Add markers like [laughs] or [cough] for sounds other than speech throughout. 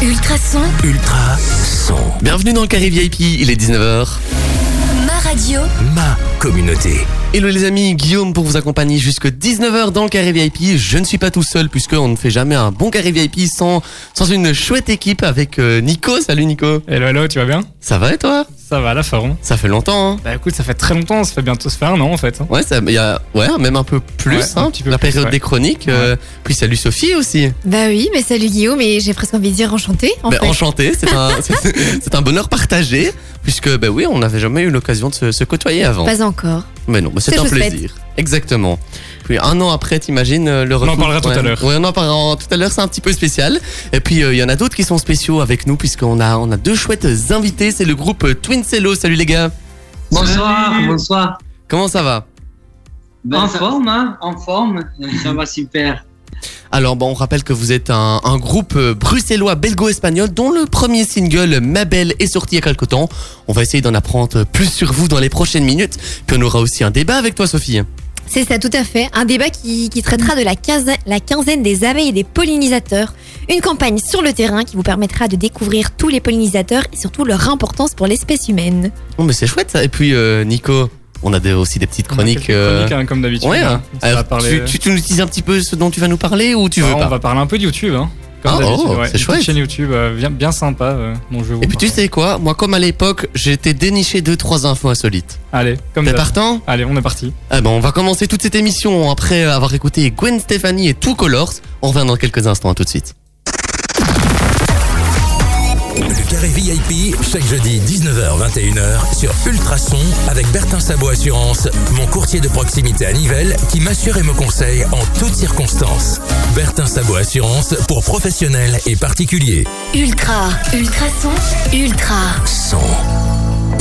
Ultrason, Ultra son. Bienvenue dans le Carré VIP, il est 19h. ma radio, Ma communauté. Hello les amis, Guillaume pour vous accompagner jusque 19h dans le Carré VIP. Je ne suis pas tout seul puisqu'on ne fait jamais un bon Carré VIP sans, sans une chouette équipe avec euh, Nico. Salut Nico. Hello, hello, tu vas bien? Ça va et toi? Ça va, la Faron. Ça fait longtemps hein Bah écoute, ça fait très longtemps, ça fait bientôt, ça fait un an en fait. hein. Ouais, ça, y a, ouais, même un peu plus, Ouais, un hein, petit peu la plus, période ouais. des chroniques. euh, puis salut Sophie aussi. Bah oui, mais salut Guillaume, et j'ai presque envie de dire enchanté. En fait. enchanté, c'est un, [laughs] c'est un bonheur partagé puisque ben oui, on n'avait jamais eu l'occasion de se, se côtoyer avant. Pas encore. Mais non, mais c'est un faite. plaisir. Exactement. Puis un an après, t'imagines euh, le retour. en parlera tout à l'heure. Ouais, on en parlera tout à l'heure, c'est un petit peu spécial. Et puis euh, il y en a d'autres qui sont spéciaux avec nous puisqu'on a on a deux chouettes invités, c'est le groupe Twin Cello. Salut les gars. Bonsoir, bonsoir. Comment ça va? En forme, hein En forme. Ça va super. Alors bon, on rappelle que vous êtes un, un groupe euh, bruxellois belgo-espagnol dont le premier single Ma Belle est sorti il y a quelque temps. On va essayer d'en apprendre plus sur vous dans les prochaines minutes. Puis on aura aussi un débat avec toi Sophie. C'est ça, tout à fait. Un débat qui, qui traitera de la quinzaine, la quinzaine des abeilles et des pollinisateurs. Une campagne sur le terrain qui vous permettra de découvrir tous les pollinisateurs et surtout leur importance pour l'espèce humaine. Bon mais c'est chouette ça. Et puis euh, Nico, on a des- aussi des petites chroniques. euh, chroniques, hein, comme d'habitude. Ouais, hein. Alors, parler- tu, tu, tu nous dis un petit peu ce dont tu vas nous parler ou tu veux Ah, pas On va parler un peu de YouTube, hein. Comme Ah, oh, ouais. c'est chouette. chaîne YouTube euh, bien, bien sympa euh, dont je vais vous Et puis tu sais quoi? Moi comme à l'époque, été déniché deux trois infos insolites. Allez, comme T'es partant? Allez, on est parti. Ah ben on va commencer toute cette émission après avoir écouté Gwen Stefani et Two Colors. On revient dans quelques instants, à tout de suite. Le carré VIP, chaque jeudi 19h-21h sur Ultrason avec Bertin Sabot Assurance, mon courtier de proximité à Nivelles qui m'assure et me conseille en toutes circonstances. Bertin Sabot Assurance pour professionnels et particuliers. ultra, ultrason, ultra. Son.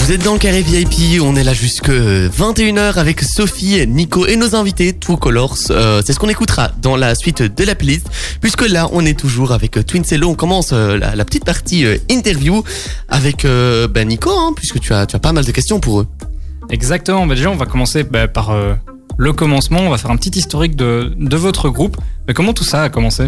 Vous êtes dans le carré VIP, on est là jusque 21h avec Sophie, Nico et nos invités, Two Colors. Euh, c'est ce qu'on écoutera dans la suite de la playlist, puisque là on est toujours avec Twin Cello. On commence euh, la, petite partie euh, interview avec euh, ben, Nico, hein, puisque tu as, pas mal de questions pour eux. Exactement. Bah, déjà, on va commencer bah, par euh, le commencement. On va faire un petit historique de, de votre groupe. Mais comment tout ça a commencé?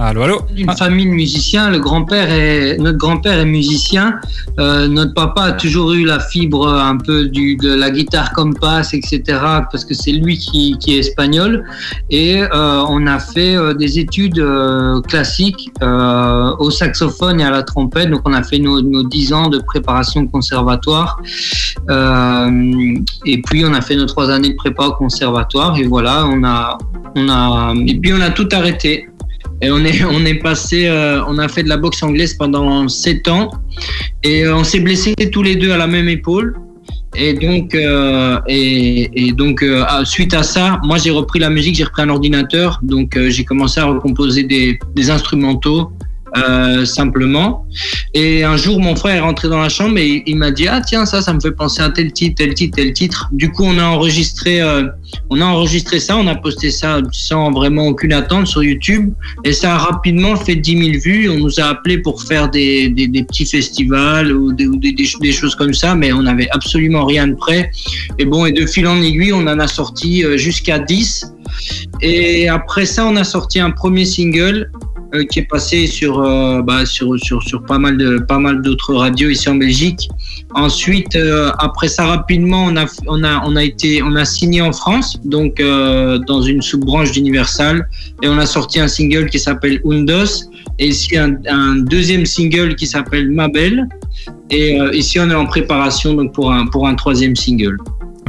Allô, allô famille de musiciens, notre grand-père est musicien. Euh, notre papa a toujours eu la fibre un peu de la guitare compass, etc. Parce que c'est lui qui, est espagnol. Et euh, on a fait euh, des études euh, classiques euh, au saxophone et à la trompette. Donc on a fait nos, nos 10 ans de préparation conservatoire. Euh, et puis on a fait nos trois années de prépa au conservatoire. Et voilà, on a, on a, et puis on a tout arrêté. Et on est, on est passé, euh, on a fait de la boxe anglaise pendant sept ans. Et euh, on s'est blessés tous les deux à la même épaule. Et donc, euh, et, donc euh, suite à ça, moi j'ai repris la musique, j'ai repris un ordinateur, donc euh, j'ai commencé à recomposer des, des instrumentaux euh, simplement. Et un jour, mon frère est rentré dans la chambre et il, m'a dit ah tiens ça, ça me fait penser à tel titre, tel titre, tel titre. Du coup, on a enregistré, euh, on a enregistré ça, on a posté ça sans vraiment aucune attente sur YouTube. Et ça a rapidement fait 10 000 vues. On nous a appelés pour faire des, des, petits festivals ou, des, ou des, des, des choses comme ça, mais on n'avait absolument rien de prêt. Et bon, et de fil en aiguille, on en a sorti euh, jusqu'à 10. Et après ça, on a sorti un premier single euh, qui est passé sur, euh, bah, sur, sur, sur pas mal de pas mal d'autres radios ici en Belgique. Ensuite, euh, après ça, rapidement, on a, on a, on a été, on a signé en France, donc dans une sous-branche d'Universal, et on a sorti un single qui s'appelle Undos, et ici un, deuxième single qui s'appelle Ma Belle, et ici on est en préparation donc pour un pour un troisième single.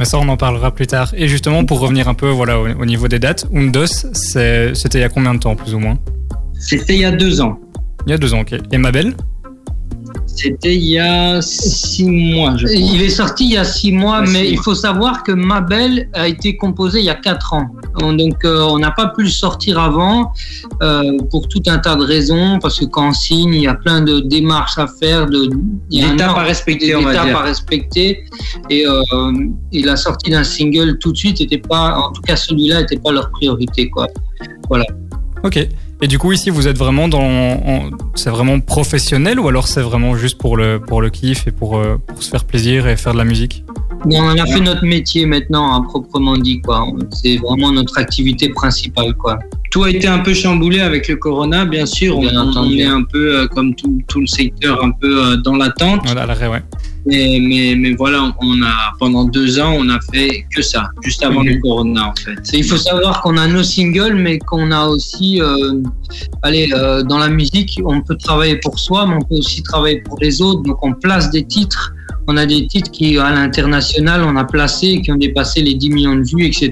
Ça, on en parlera plus tard. Et justement, pour revenir un peu voilà, au, au niveau des dates, Undos, c'était il y a combien de temps, plus ou moins? C'était il y a deux ans. Il y a deux ans, ok. Et ma belle? C'était il y a six mois, je pense. Il est sorti il y a six mois, Ouais, mais six il mois. faut savoir que Ma Belle a été composé il y a quatre ans. Donc euh, on n'a pas pu le sortir avant euh, pour tout un tas de raisons, parce que quand on signe, il y a plein de démarches à faire, de il y a un D'étapes à respecter, on va étapes dire. à respecter. Et, euh, et la sortie d'un single tout de suite n'était pas, en tout cas celui-là, n'était pas leur priorité, quoi. Ok. Et du coup, ici, vous êtes vraiment dans. C'est vraiment professionnel ou alors c'est vraiment juste pour le, pour le kiff et pour, euh, pour se faire plaisir et faire de la musique? On en a fait notre métier maintenant, hein, proprement dit, quoi. C'est vraiment notre activité principale, quoi. tout a été un peu chamboulé avec le corona, bien sûr. On, Bien on entendu. est un peu euh, comme tout, tout le secteur, un peu euh, dans l'attente. Voilà, à l'arrêt, ouais. Mais, mais, mais voilà, on a pendant deux ans, on a fait que ça, juste avant Mhm. le corona en fait. Il faut savoir qu'on a nos singles, mais qu'on a aussi, euh, allez, euh, dans la musique, on peut travailler pour soi, mais on peut aussi travailler pour les autres. Donc on place des titres. On a des titres qui, à l'international, on a placé, qui ont dépassé les 10 millions de vues, etc.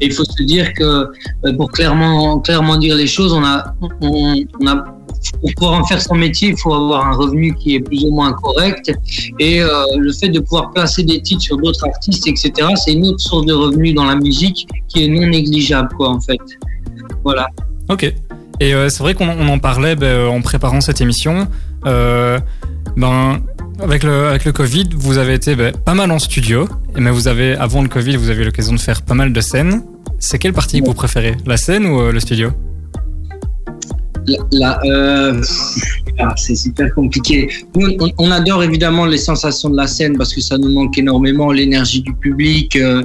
Et il faut se dire que, euh, pour clairement, clairement dire les choses, on a, on, on a pour pouvoir en faire son métier, il faut avoir un revenu qui est plus ou moins correct. Et euh, le fait de pouvoir placer des titres sur d'autres artistes, etc., c'est une autre source de revenus dans la musique qui est non négligeable, quoi, en fait. Voilà. Ok. Et euh, c'est vrai qu'on on en parlait ben, euh, en préparant cette émission. Ben, avec le, avec le Covid, vous avez été ben, pas mal en studio. Mais vous avez, avant le Covid, vous avez eu l'occasion de faire pas mal de scènes. C'est quelle partie que vous préférez? La scène ou le studio? La, euh, ah, c'est super compliqué. Nous, on, on adore évidemment les sensations de la scène parce que ça nous manque énormément, l'énergie du public. euh,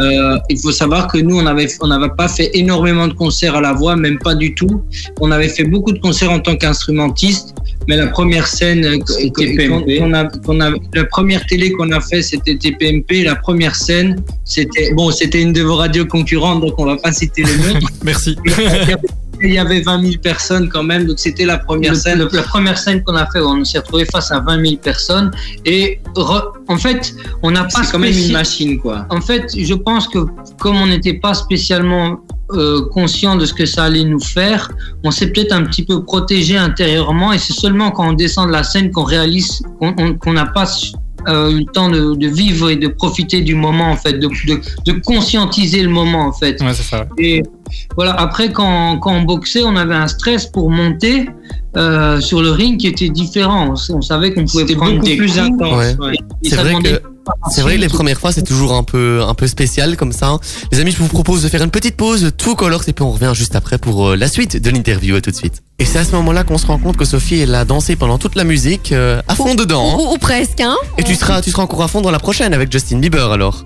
euh, il faut savoir que nous, on avait, on n'avait pas fait énormément de concerts à la voix, même pas du tout. On avait fait beaucoup de concerts en tant qu'instrumentiste, mais la première scène, a, qu'on a- la première télé qu'on a fait, c'était TPMP. La première scène, c'était bon, c'était une de vos radios concurrentes, donc on va pas citer le nom. [laughs] Merci. [laughs] Il y avait 20 000 personnes quand même, donc c'était la première scène. la première scène qu'on a fait, on s'est retrouvé face à 20 000 personnes. Et re- en fait, on n'a pas C'est quand même une machine, quoi. En fait, je pense que comme on n'était pas spécialement euh, conscient de ce que ça allait nous faire, on s'est peut-être un petit peu protégé intérieurement. Et c'est seulement quand on descend de la scène qu'on réalise qu'on on- qu'on n'a pas euh, eu le temps de, de vivre et de profiter du moment, en fait, de, de, de conscientiser le moment, en fait. Ouais, c'est ça. Et voilà, après, quand, quand on boxait, on avait un stress pour monter euh, sur le ring qui était différent. On, on savait qu'on pouvait prendre beaucoup des plus coups. intense. Ouais. ouais. Et C'est ça vrai demandait que c'est vrai que les premières fois c'est toujours un peu un peu spécial comme ça. Les amis, je vous propose de faire une petite pause, tout colors et puis on revient juste après pour euh, la suite de l'interview. À tout de suite. Et c'est à ce moment-là qu'on se rend compte que Sophie elle a dansé pendant toute la musique euh, à fond dedans. hein. Ou, ou presque, hein Et tu seras tu seras encore à fond dans la prochaine avec Justin Bieber alors.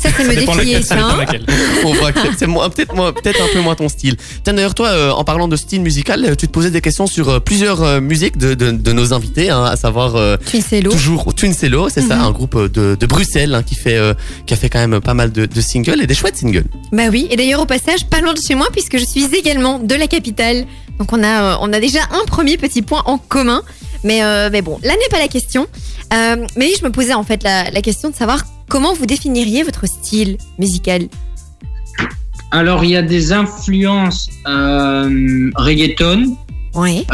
Ça, c'est me dépend défier, laquelle, ça. dépend hein. laquelle. [laughs] On voit que c'est peut-être un peu moins ton style. Tiens d'ailleurs toi euh, en parlant de style musical, euh, tu te posais des questions sur euh, plusieurs euh, musiques de, de, de nos invités, hein, à savoir l'eau. toujours Twincello, c'est ça, Mhm. un groupe de, de Bruxelles hein, qui fait euh, qui a fait quand même pas mal de, de singles et des chouettes singles. Bah oui, et d'ailleurs au passage, pas loin de chez moi puisque je suis également de la capitale. Donc on a, on a déjà un premier petit point en commun. Mais, euh, mais bon, là n'est pas la question. Euh, mais oui, je me posais en fait la, la question de savoir comment vous définiriez votre style musical. Alors, il y a des influences euh, reggaeton. Ouais.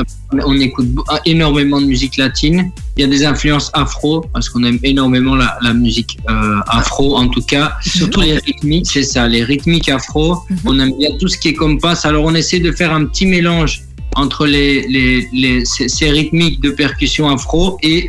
On écoute bo- énormément de musique latine. Il y a des influences afro, parce qu'on aime énormément la, la musique euh, afro, en tout cas. Surtout les rythmiques, c'est ça, les rythmiques afro. Mhm. On aime bien tout ce qui est compas. Alors, on essaie de faire un petit mélange entre les, les, les, ces, ces rythmiques de percussion afro et euh,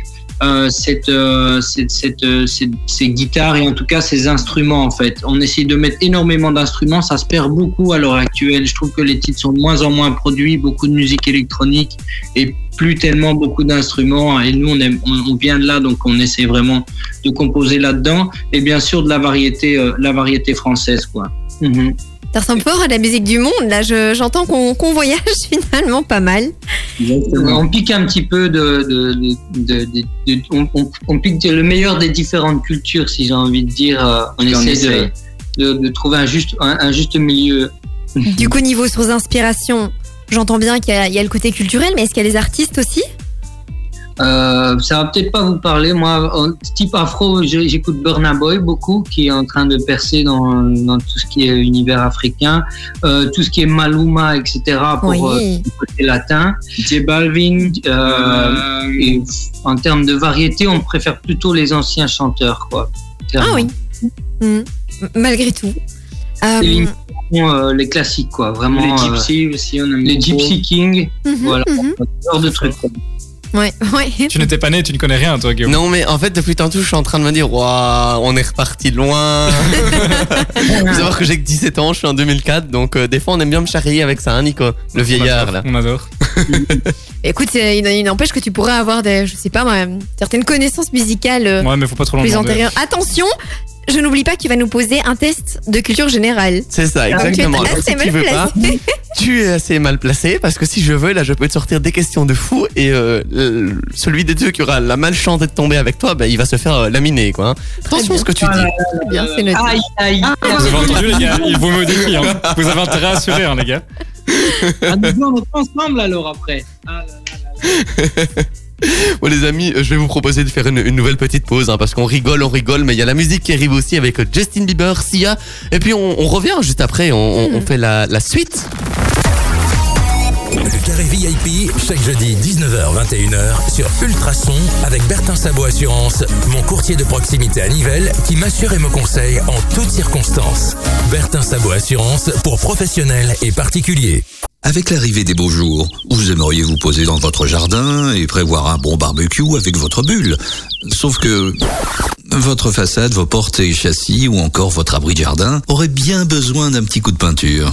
cette, euh, cette, cette, euh, cette- ces guitares et en tout cas ces instruments en fait. On essaie de mettre énormément d'instruments, ça se perd beaucoup à l'heure actuelle. Je trouve que les titres sont de moins en moins produits, beaucoup de musique électronique et plus tellement beaucoup d'instruments. Et nous, on, aime, on, vient de là, donc on essaie vraiment de composer là-dedans et bien sûr de la variété, euh, la variété française quoi. Mhm. Ça ressemble fort à la musique du monde. Là, je- j'entends qu'on voyage [laughs] finalement pas mal. On pique un petit peu de, de, de, de- de- de- on, on- on pique le meilleur des différentes cultures, si j'ai envie de dire. Euh, On On essaie essaye. de, de, de trouver un juste, un, un juste milieu. Du coup, niveau sources d'inspiration, j'entends bien qu'il y, y a le côté culturel, mais est-ce qu'il y a les artistes aussi? Euh, ça va peut-être pas vous parler. Moi, en type afro, j'écoute Burna Boy beaucoup, qui est en train de percer dans, dans tout ce qui est univers africain, euh, tout ce qui est Maluma, etc. pour euh, Oui. le côté latin. J Balvin. euh, et en termes de variété, on préfère plutôt les anciens chanteurs, quoi. Ah oui. Mhm. M- Malgré tout. Euh, Céline Euh, les classiques, quoi. Vraiment. Les euh, Gypsy aussi, on aime les beaucoup. Gypsy King, mhm, voilà. ce genre de trucs. quoi. Ouais, [laughs] ouais. Tu n'étais pas né, tu ne connais rien, toi, Guillaume. Non mais en fait depuis tantôt je suis en train de me dire waouh on est reparti loin. [laughs] Faut savoir que j'ai que 17 ans, je suis en 2004 donc euh, des fois on aime bien me charrier avec ça hein Nico, le vieillard là. On adore. [laughs] Écoute, euh, il, il n'empêche que tu pourrais avoir des, je sais pas moi, certaines connaissances musicales euh, Ouais, mais faut pas trop plus antérieures. Attention, je n'oublie pas que tu vas nous poser un test de culture générale. C'est ça, Donc, exactement. tu es Alors, assez si tu mal veux pas, placé. [laughs] tu es assez mal placé parce que si je veux, là, je peux te sortir des questions de fou et euh, le- celui des deux qui aura la malchance d'être tombé avec toi, ben, il va se faire euh, laminer, quoi. hein. Attention à ce que tu dis. C'est bien, c'est noté. Aïe, aïe. Vous avez entendu, les gars Il vaut mieux décrire. Hein. Vous avez intérêt à assurer, hein, les gars. Ah, nous, on est ensemble alors après. Ah, là, là, là, là. [laughs] [laughs] Bon, les amis, je vais vous proposer de faire une, nouvelle petite pause hein, parce qu'on rigole, on rigole, mais il y a la musique qui arrive aussi avec Justin Bieber, Sia, et puis on, revient juste après, on, fait la, la suite. Le carré VIP, chaque jeudi 19h-21h sur Ultrason avec Bertin Sabot Assurance, mon courtier de proximité à Nivelles qui m'assure et me conseille en toutes circonstances. Bertin Sabot Assurance pour professionnels et particuliers. Avec l'arrivée des beaux jours, vous aimeriez vous poser dans votre jardin et prévoir un bon barbecue avec votre bulle. Sauf que votre façade, vos portes et châssis ou encore votre abri de jardin auraient bien besoin d'un petit coup de peinture.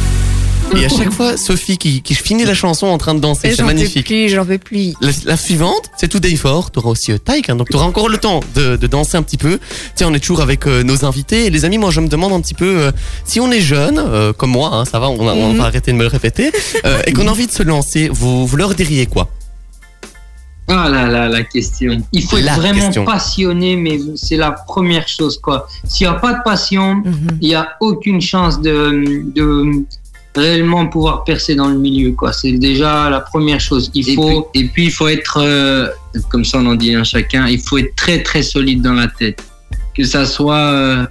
Et à chaque fois, Sophie qui, qui finit la chanson en train de danser, c'est J'en peux magnifique. plus, j'en peux plus. La, la suivante, c'est Today For. Tu auras aussi euh, Taïk, hein, donc tu auras encore le temps de, de danser un petit peu. Tiens, on est toujours avec euh, nos invités. Et les amis, moi, je me demande un petit peu euh, si on est jeune, euh, comme moi, hein, ça va, on, a- on Mhm. va arrêter de me le répéter, euh, et qu'on a envie de se lancer, vous, vous leur diriez quoi? Ah là là, la question. Il faut La être vraiment question. passionné, mais c'est la première chose, quoi. S'il n'y a pas de passion, Mhm. il n'y a aucune chance de, de réellement pouvoir percer dans le milieu, quoi. C'est déjà la première chose. Il Et faut, et puis, il faut être, euh, comme ça on en dit un chacun, il faut être très très solide dans la tête. Que ça soit, euh,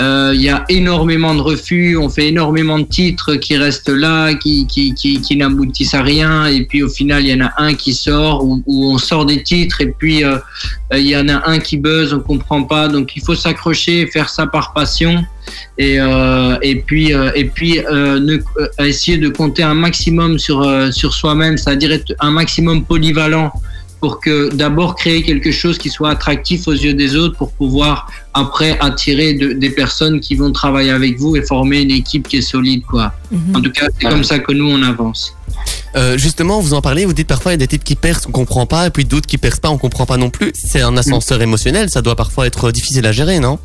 euh, il y a énormément de refus, on fait énormément de titres qui restent là, qui, qui, qui, qui n'aboutissent à rien, et puis au final il y en a un qui sort, où on sort des titres, et puis euh, euh, il y en a un qui buzz, on comprend pas, donc il faut s'accrocher, faire ça par passion, et, et puis, et puis ne, essayer de compter un maximum sur, sur soi-même, c'est-à-dire être un maximum polyvalent pour que d'abord créer quelque chose qui soit attractif aux yeux des autres pour pouvoir après attirer de- des personnes qui vont travailler avec vous et former une équipe qui est solide quoi. Mhm. En tout cas, c'est comme ça que nous on avance. Euh, justement, vous en parlez, vous dites parfois il y a des titres qui percent, on comprend pas, et puis d'autres qui percent pas, on comprend pas non plus. C'est un ascenseur émotionnel, ça doit parfois être difficile à gérer, non?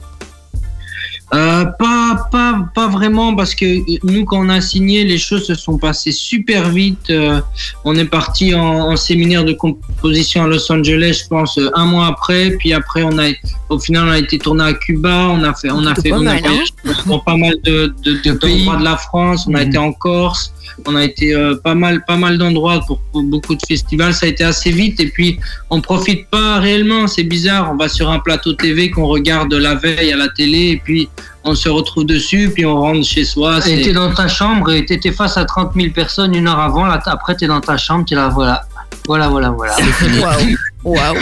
Euh, pas, pas, pas vraiment parce que nous, quand on a signé, les choses se sont passées super vite. Euh, on est parti en, en séminaire de composition à Los Angeles, je pense, euh, un mois après. Puis après, on a, au final, on a été tourné à Cuba. On a fait, on a fait, pas on a mal, voyagé dans pas mal de, de, de pays de la France. On a Mhm. été en Corse. On a été euh, pas mal, pas mal d'endroits pour, pour beaucoup de festivals. Ça a été assez vite. Et puis, on profite pas réellement. C'est bizarre. On va sur un plateau TV qu'on regarde la veille à la télé. Et puis, on se retrouve dessus, puis on rentre chez soi. Et t'es dans ta chambre et t'étais face à 30 000 personnes une heure avant. Là, après, t'es dans ta chambre, t'es là, voilà. Voilà, voilà, voilà. Waouh.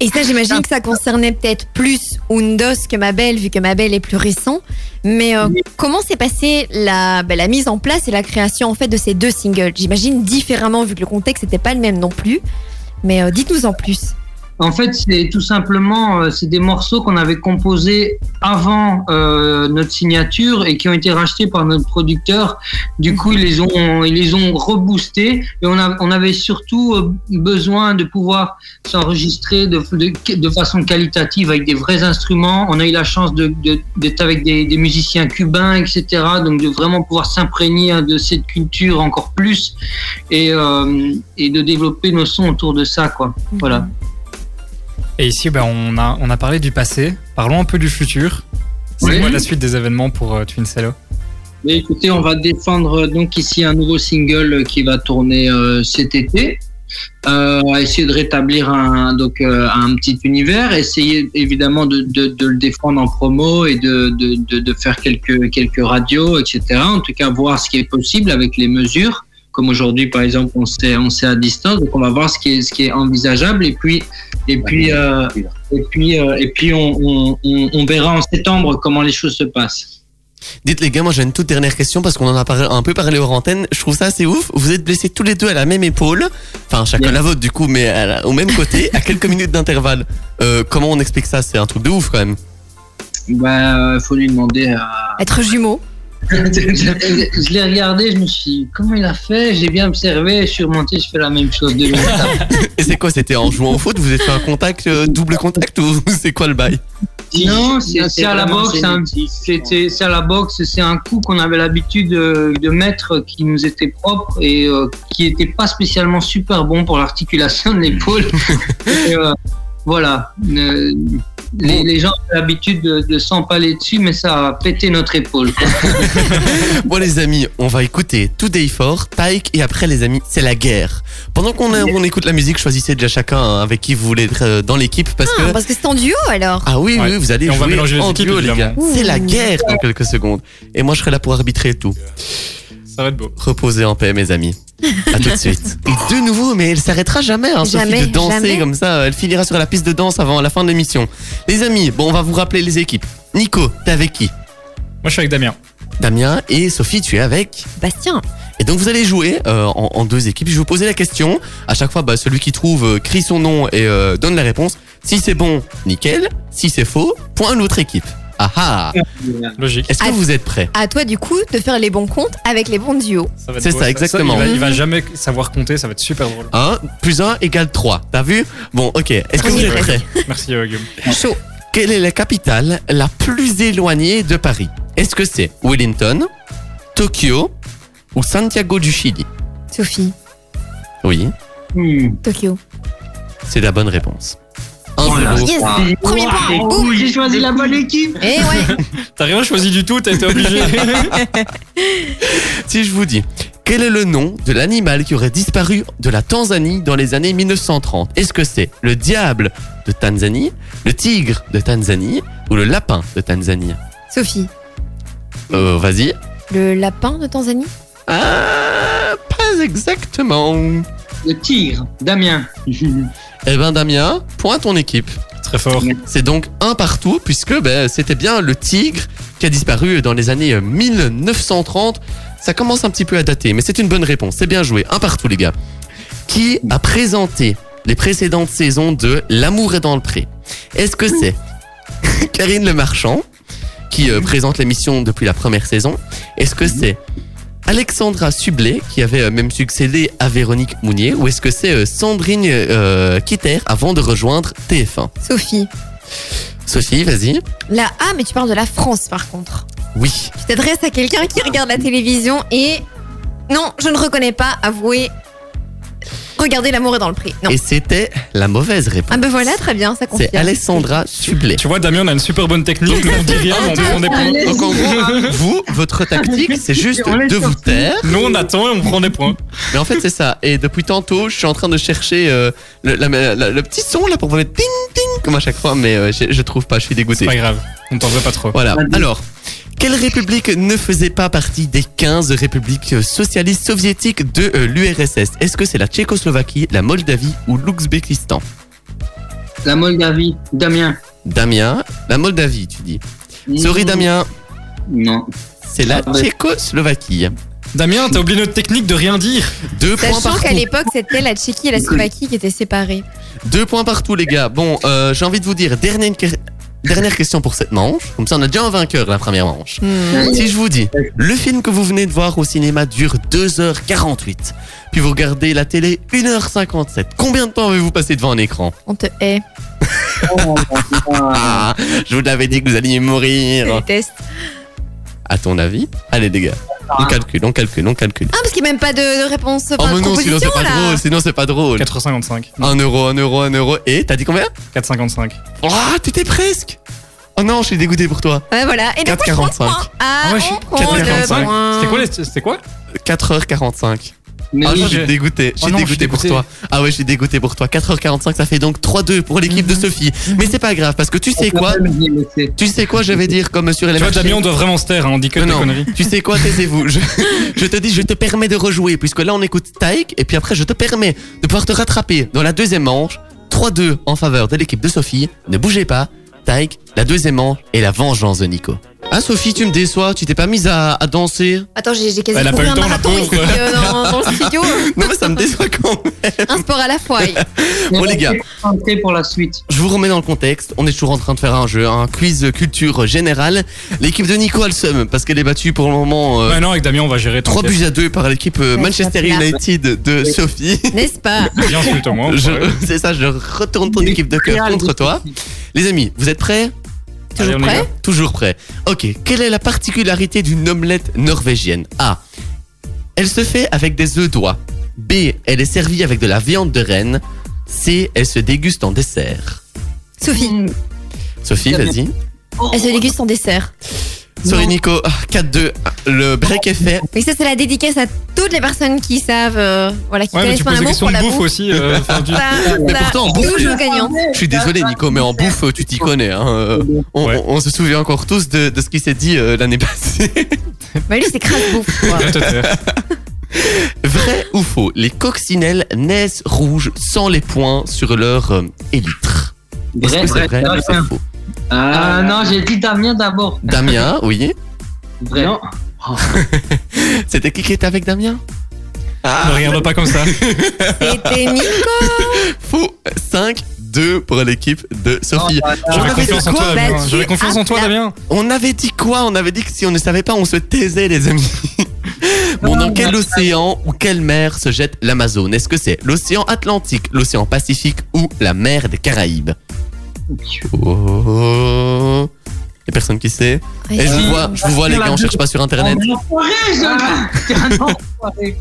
Et ça, j'imagine que ça concernait peut-être plus Undos que Mabel, vu que Mabel est plus récent. Mais euh, comment s'est passée la, bah, la mise en place et la création en fait de ces deux singles? J'imagine différemment, vu que le contexte n'était pas le même non plus. Mais euh, dites-nous en plus. En fait, c'est tout simplement, euh, c'est des morceaux qu'on avait composés avant euh, notre signature et qui ont été rachetés par notre producteur. Du coup, ils les ont, ils les ont reboostés et on, avait surtout euh, besoin de pouvoir s'enregistrer de, façon qualitative avec des vrais instruments. On a eu la chance d'être avec des, musiciens cubains, etc. Donc de vraiment pouvoir s'imprégner de cette culture encore plus et, et de développer nos sons autour de ça, quoi. Voilà. Et ici, ben, on, a, on a parlé du passé. Parlons un peu du futur. C'est Oui. quoi la suite des événements pour euh, Twin Cello? Mais écoutez, on va défendre euh, donc ici un nouveau single euh, qui va tourner euh, cet été. Euh, on va essayer de rétablir un, donc, euh, un petit univers, essayer évidemment de, de, de le défendre en promo et de, de faire quelques, quelques radios, etc. En tout cas, voir ce qui est possible avec les mesures. Comme aujourd'hui, par exemple, on s'est on s'est à distance, donc on va voir ce qui est, ce qui est envisageable. Et puis, et puis, euh, et puis, euh, et puis on, on, on, on verra en septembre comment les choses se passent. Dites les gars, moi j'ai une toute dernière question parce qu'on en a parlé- un peu parlé hors antenne. Je trouve ça assez ouf. Vous êtes blessés tous les deux à la même épaule. Enfin, chacun la vôtre du coup, mais la- au même côté, à quelques [laughs] minutes d'intervalle. Euh, comment on explique ça? C'est un truc de ouf quand même. Euh, faut lui demander à. Être jumeau. Je l'ai regardé, je me suis dit, comment il a fait? J'ai bien observé, je suis remonté, je fais la même chose. deux minutes. [laughs] Et c'est quoi C'était en jouant au foot? Vous avez fait un contact, euh, double contact ou [laughs] c'est quoi le bail? Non, c'est à la boxe. hein. C'est à la boxe. C'est un coup qu'on avait l'habitude de, de mettre qui nous était propre et euh, qui était pas spécialement super bon pour l'articulation de l'épaule. [laughs] Euh, voilà. Euh, les, les gens ont l'habitude de, de s'empaler dessus, mais ça a pété notre épaule. [laughs] Bon les amis, on va écouter Today for, Taïk et après les amis, c'est la guerre. Pendant qu'on on écoute la musique, choisissez déjà chacun hein, avec qui vous voulez être euh, dans l'équipe parce Ah, que... parce que c'est en duo alors. Ah oui, Ouais. oui, vous allez Et on va mélanger les en équipes, duo, les gars. C'est la guerre dans quelques secondes. Et moi, je serai là pour arbitrer tout. Ça va être beau. Reposez en paix, mes amis. À tout de suite. [laughs] Et de nouveau, mais elle s'arrêtera jamais, hein, Sophie, Jamais, de danser jamais. comme ça. Elle finira sur la piste de danse avant la fin de l'émission. Les amis, bon, on va vous rappeler les équipes. Nico, t'es avec qui? Moi, je suis avec Damien. Damien et Sophie, tu es avec. Bastien. Et donc vous allez jouer euh, en, en deux équipes. Je vais vous poser la question. À chaque fois, bah, celui qui trouve euh, crie son nom et euh, donne la réponse. Si c'est bon, nickel. Si c'est faux, point à l'autre équipe. Ah ah Logique. Est-ce que vous êtes prêts À toi du coup de faire les bons comptes avec les bons duos. Ça va être C'est beau, ça, exactement. il, va, il va jamais savoir compter, ça va être super drôle. 1 plus 1 égale 3. T'as vu? Bon, ok. Est-ce que On vous y êtes prêts? Merci, euh, Guillaume. Chaud. Quelle est la capitale la plus éloignée de Paris? Est-ce que c'est Wellington, Tokyo ou Santiago du Chili? Sophie. Oui, Hmm. Tokyo. c'est la bonne réponse. Là 1-0. Yes. Premier point. Boum. J'ai choisi la bonne équipe. Eh ouais. [laughs] T'as rien choisi du tout, t'as été obligé. [laughs] Si je vous dis, quel est le nom de l'animal qui aurait disparu de la Tanzanie dans les années 1930 Est-ce que c'est le diable de Tanzanie, le tigre de Tanzanie ou le lapin de Tanzanie? Sophie. euh, Vas-y. Le lapin de Tanzanie? Ah, pas exactement. Le tigre, Damien. [laughs] Eh ben Damien, point ton équipe. Très fort. C'est donc un partout puisque ben, c'était bien le tigre qui a disparu dans les années euh, 1930. Ça commence un petit peu à dater, mais c'est une bonne réponse. C'est bien joué. Un partout les gars. Qui a présenté les précédentes saisons de L'amour est dans le pré? Est-ce que c'est [laughs] Karine Le Marchand qui euh, présente l'émission depuis la première saison? Est-ce que c'est Alexandra Sublet qui avait euh, même succédé à Véronique Mounier ou est-ce que c'est euh, Sandrine euh, Quitter avant de rejoindre TF1 Sophie. Sophie, vas-y. La A, mais tu parles de la France par contre. Oui. Tu t'adresses à quelqu'un qui regarde la télévision et. Non, je ne reconnais pas, avouez. Regardez l'amour est dans le prix. Non. Et c'était la mauvaise réponse. Ah ben voilà, très bien, ça confirme. C'est Alessandra Sublet. Tu vois, Damien, on a une super bonne technique, mais on dit rien, mais on prend des points. Donc en gros, vous, votre tactique, c'est juste de vous taire. Nous, on attend et on prend des points. Mais en fait, c'est ça. Et depuis tantôt, je suis en train de chercher euh, le, la- la- le petit son là pour vous mettre ping ping comme à chaque fois, mais euh, je, je trouve pas. Je suis C'est dégoûté. pas grave. On t'en veut pas trop. Voilà. Alors, quelle république ne faisait pas partie des 15 républiques socialistes soviétiques de euh, l'URSS Est-ce que c'est la Tchécoslovaquie, la Moldavie ou l'Ouzbékistan? La Moldavie, Damien. Damien, la Moldavie, tu dis. Sorry. Damien, Non. c'est la Ah. Tchécoslovaquie. Damien, t'as oublié notre technique de rien dire. Deux points Sachant partout. qu'à l'époque, c'était la Tchéquie et la Slovaquie qui étaient séparées. Deux points partout, les gars. Bon, euh, j'ai envie de vous dire, dernière, dernière question pour cette manche. Comme ça, on a déjà un vainqueur la première manche. Hmm. Si je vous dis, le film que vous venez de voir au cinéma dure 2h48, puis vous regardez la télé 1h57, combien de temps avez-vous passé devant un écran? On te hait. [laughs] Je vous l'avais dit que vous alliez Je mourir. déteste. À ton avis? Allez, les gars, on calcule, on calcule, on calcule. Ah, parce qu'il n'y a même pas de, de réponse. Oh, mais de non, sinon c'est pas là. drôle, sinon c'est pas drôle. 4,55. 1 euro, 1 euro, 1 euro. Et t'as dit combien? 4,55. Oh, t'étais presque Oh non, je suis dégoûté pour toi. Ouais, voilà. Et du coup, je prends le 4,45. point. Ah, Ah ouais, je suis on prend le 4,45. point. C'était quoi, les- c'était quoi? 4h45. Mais Ah, oui, je suis j'ai- dégoûté, je Oh suis suis dégoûté pour toi. Ah ouais, je suis dégoûté pour toi. 4h45, ça fait donc 3-2 pour l'équipe de Sophie. Mais c'est pas grave, parce que tu sais quoi? Tu sais quoi, je vais dire comme sur les Tu vois, Damien, on doit vraiment se taire, hein, on dit que Non, des non. conneries. Tu sais quoi, taisez-vous. Je, [laughs] je te dis, je te permets de rejouer, puisque là on écoute Taïk, et puis après je te permets de pouvoir te rattraper dans la deuxième manche. 3-2 en faveur de l'équipe de Sophie. Ne bougez pas. Taïk, la deuxième manche et la vengeance de Nico. Ah Sophie, tu me déçois, tu t'es pas mise à, à danser Attends, j'ai j'ai quasi Elle a trouvé pas eu un le temps, la marathon pauvre. ici euh, dans, dans le studio. [laughs] Non mais ça me déçoit quand même. Un sport à la fois. [laughs] Bon les gars, Santé pour la suite. je vous remets dans le contexte. On est toujours en train de faire un jeu, un quiz culture générale. L'équipe de Nico a le seum parce qu'elle est battue pour le moment euh, Ouais, non, avec Damien, on va gérer. 3 t'inquiète. buts à 2 par l'équipe euh, Manchester. United de Sophie. N'est-ce pas [laughs] Bien, plutôt moi. Je-. C'est ça, je retourne ton équipe de cœur contre toi. Les amis, vous êtes prêts? Toujours Allez, prêt. Toujours prêt. Ok, quelle est la particularité d'une omelette norvégienne A. Elle se fait avec des œufs d'oie. B. Elle est servie avec de la viande de renne. C. Elle se déguste en dessert. Sophie, Sophie, Très vas-y. elle se déguste en dessert. Sorry Nico, Ah, 4-2. Le break est fait. Oui, ça c'est la dédicace à toutes les personnes qui savent, euh, voilà, qui Ouais, mais connaissent tu mon poses des amour questions pour de la bouffe bouffe. aussi. euh, [laughs] enfin, tu- Ça, Mais ça, pourtant, en bouffe, toujours gagnant. Je suis désolé Nico, mais en bouffe, tu t'y connais. hein. Euh, On, Ouais. on- on se souvient encore tous de, de ce qui s'est dit euh, l'année passée. [laughs] Bah lui c'est crasse bouffe. quoi. Ouais, [laughs] Vrai ou faux Les coccinelles naissent rouges sans les points sur leur euh, élytre. Est-ce Vrai, que c'est vrai ou c'est faux? Ah non, j'ai dit Damien d'abord. Damien, [laughs] oui. Vrai. Non. [laughs] C'était qui qui était avec Damien Ne regarde pas comme ça. [laughs] C'était Nico. Faux. 5, 2 pour l'équipe de Sophie. Oh, bah, On J'aurais avait confiance dit en quoi toi, Bah, Damien. J'aurais confiance en toi, Damien. On avait dit quoi On avait dit que si on ne savait pas, on se taisait, les amis. bon, dans quel océan ou quelle mer se jette l'Amazone? Est-ce que c'est l'océan Atlantique, l'océan Pacifique ou la mer des Caraïbes? Oh. Y a personne qui sait Ouais, Et je vous vois, je vous vois les gars, on cherche pas sur internet. Enfoiré, je- T'es un enfoiré.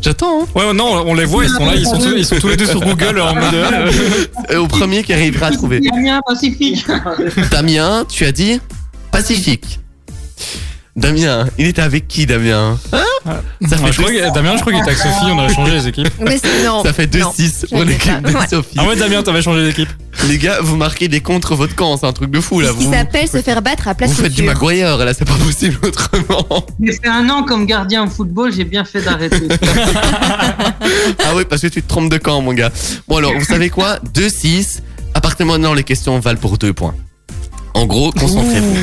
J'attends. hein. Ouais, non, on les voit, ils sont là, ils sont, tous- ils sont tous les deux sur Google en mode. euh, [laughs] Euh, au premier qui arrivera à trouver. Damien Pacifique. Damien, tu as dit Pacifique. Damien, il était avec qui Damien Ça ouais, fait, je crois que- Damien, je crois qu'il était avec Sophie, on avait changé les équipes. Mais c'est- non. ça fait non. 2-6 pour l'équipe de Ouais. Sophie. Ah ouais, Damien, t'avais changé d'équipe. Les gars, vous marquez des contre votre camp, c'est un truc de fou là. Ce qui Vous, s'appelle se faire battre à place vous faites du future. Maguire là, c'est pas possible autrement. J'ai fait un an comme gardien au football, j'ai bien fait d'arrêter. [laughs] Ah oui, parce que tu te trompes de camp, mon gars. Bon alors, vous savez quoi? 2-6. À partir de maintenant, les questions valent pour 2 points. En gros, concentrez-vous.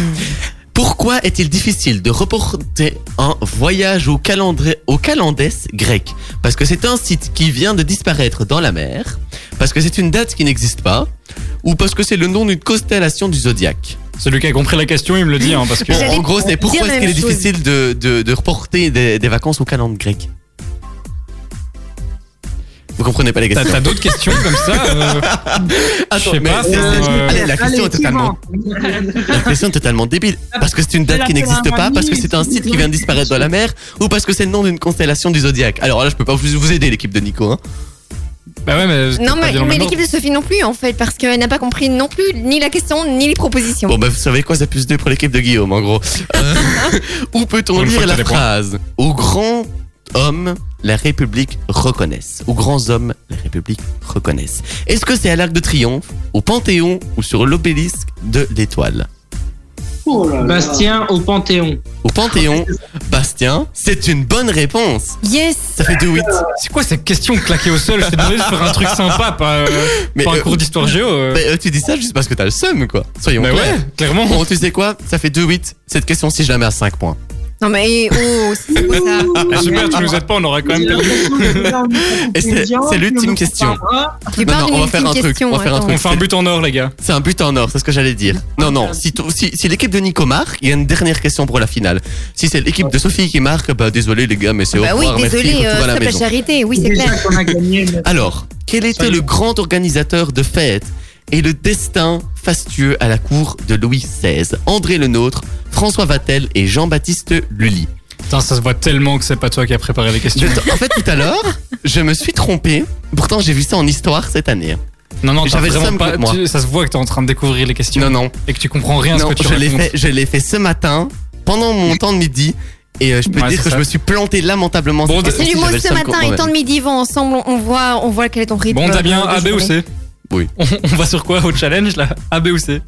Pourquoi est-il difficile de reporter un voyage au, au calendès grec? Parce que c'est un site qui vient de disparaître dans la mer, parce que c'est une date qui n'existe pas, ou parce que c'est le nom d'une constellation du zodiaque? Celui qui a compris la question, il me le dit, hein, parce que. Bon, en gros, c'est pourquoi est-ce qu'il est difficile de, de, de reporter des, des vacances au calendrier grec? Vous comprenez pas les questions t'as d'autres questions comme ça euh, [laughs] Attends, sais mais pas, c'est- faut, c'est- euh, allez, la question est totalement, la question est totalement débile. Parce que c'est une date qui n'existe pas, parce que c'est un site qui vient de disparaître dans la mer, ou parce que c'est le nom d'une constellation du zodiaque. Alors là, je peux pas vous, vous aider, l'équipe de Nico. Hein. Bah ouais, mais. Non, mais, mais l'équipe de Sophie non plus, en fait, parce qu'elle n'a pas compris non plus ni la question, ni les propositions. Bon, bah, vous savez quoi, c'est plus 2 pour l'équipe de Guillaume, en gros. [laughs] Euh, [laughs] où peut-on lire la phrase? Aux grands hommes, la République reconnaissent. Aux grands hommes, la République reconnaissent. Est-ce que c'est à l'Arc de Triomphe, au Panthéon ou sur l'obélisque de l'Étoile? Bastien au Panthéon. Au Panthéon, Bastien, c'est une bonne réponse. Yes Ça fait 2-8. [laughs] C'est quoi cette question claquée au sol? Je t'ai demandé de faire un truc sympa, pas, euh, [laughs] Mais, pas un euh, cours d'histoire géo. euh. Mais, euh, tu dis ça juste parce que t'as le seum, quoi. Soyons Bah clairs. ouais, clairement. Bon, tu sais quoi? Ça fait 2-8. Cette question, si je la mets à 5 points. Non, mais oh, c'est [laughs] ça Ah, super, tu nous aides pas, on aurait quand même perdu. [laughs] C'est- c'est l'ultime question. Non, non, on va faire un truc, on va faire un truc. On fait un but en or, les gars. C'est un but en or, c'est ce que j'allais dire. Non, non, si, si, si l'équipe de Nico marque, il y a une dernière question pour la finale. Si c'est l'équipe de Sophie qui marque, bah désolé les gars, mais c'est au Bah oui, revoir, merci, désolé, retour euh, la maison. charité, oui, c'est clair. Alors, quel était le grand organisateur de fêtes et le destin fastueux à la cour de Louis XVI André Le Nôtre, François Vatel et Jean-Baptiste Lully. Putain, ça se voit tellement que c'est pas toi qui as préparé les questions. En fait, tout à l'heure, je me suis trompé. Pourtant, j'ai vu ça en histoire cette année. Non, non, t'as J'avais vraiment pas. moi. tu- ça se voit que t'es en train de découvrir les questions. Non, non. Et que tu comprends rien à ce Non, que tu je l'ai racontes. fait, je l'ai fait ce matin, pendant mon temps de midi. Et euh, je peux Ouais, dire que ça. je me suis planté lamentablement. Bon, C'est du le ce matin et temps de midi vont ensemble, on voit, on voit quel est ton rythme. Bon, Damien, euh, de A, B ou. C Oui. On, on va sur quoi au challenge là A, B ou C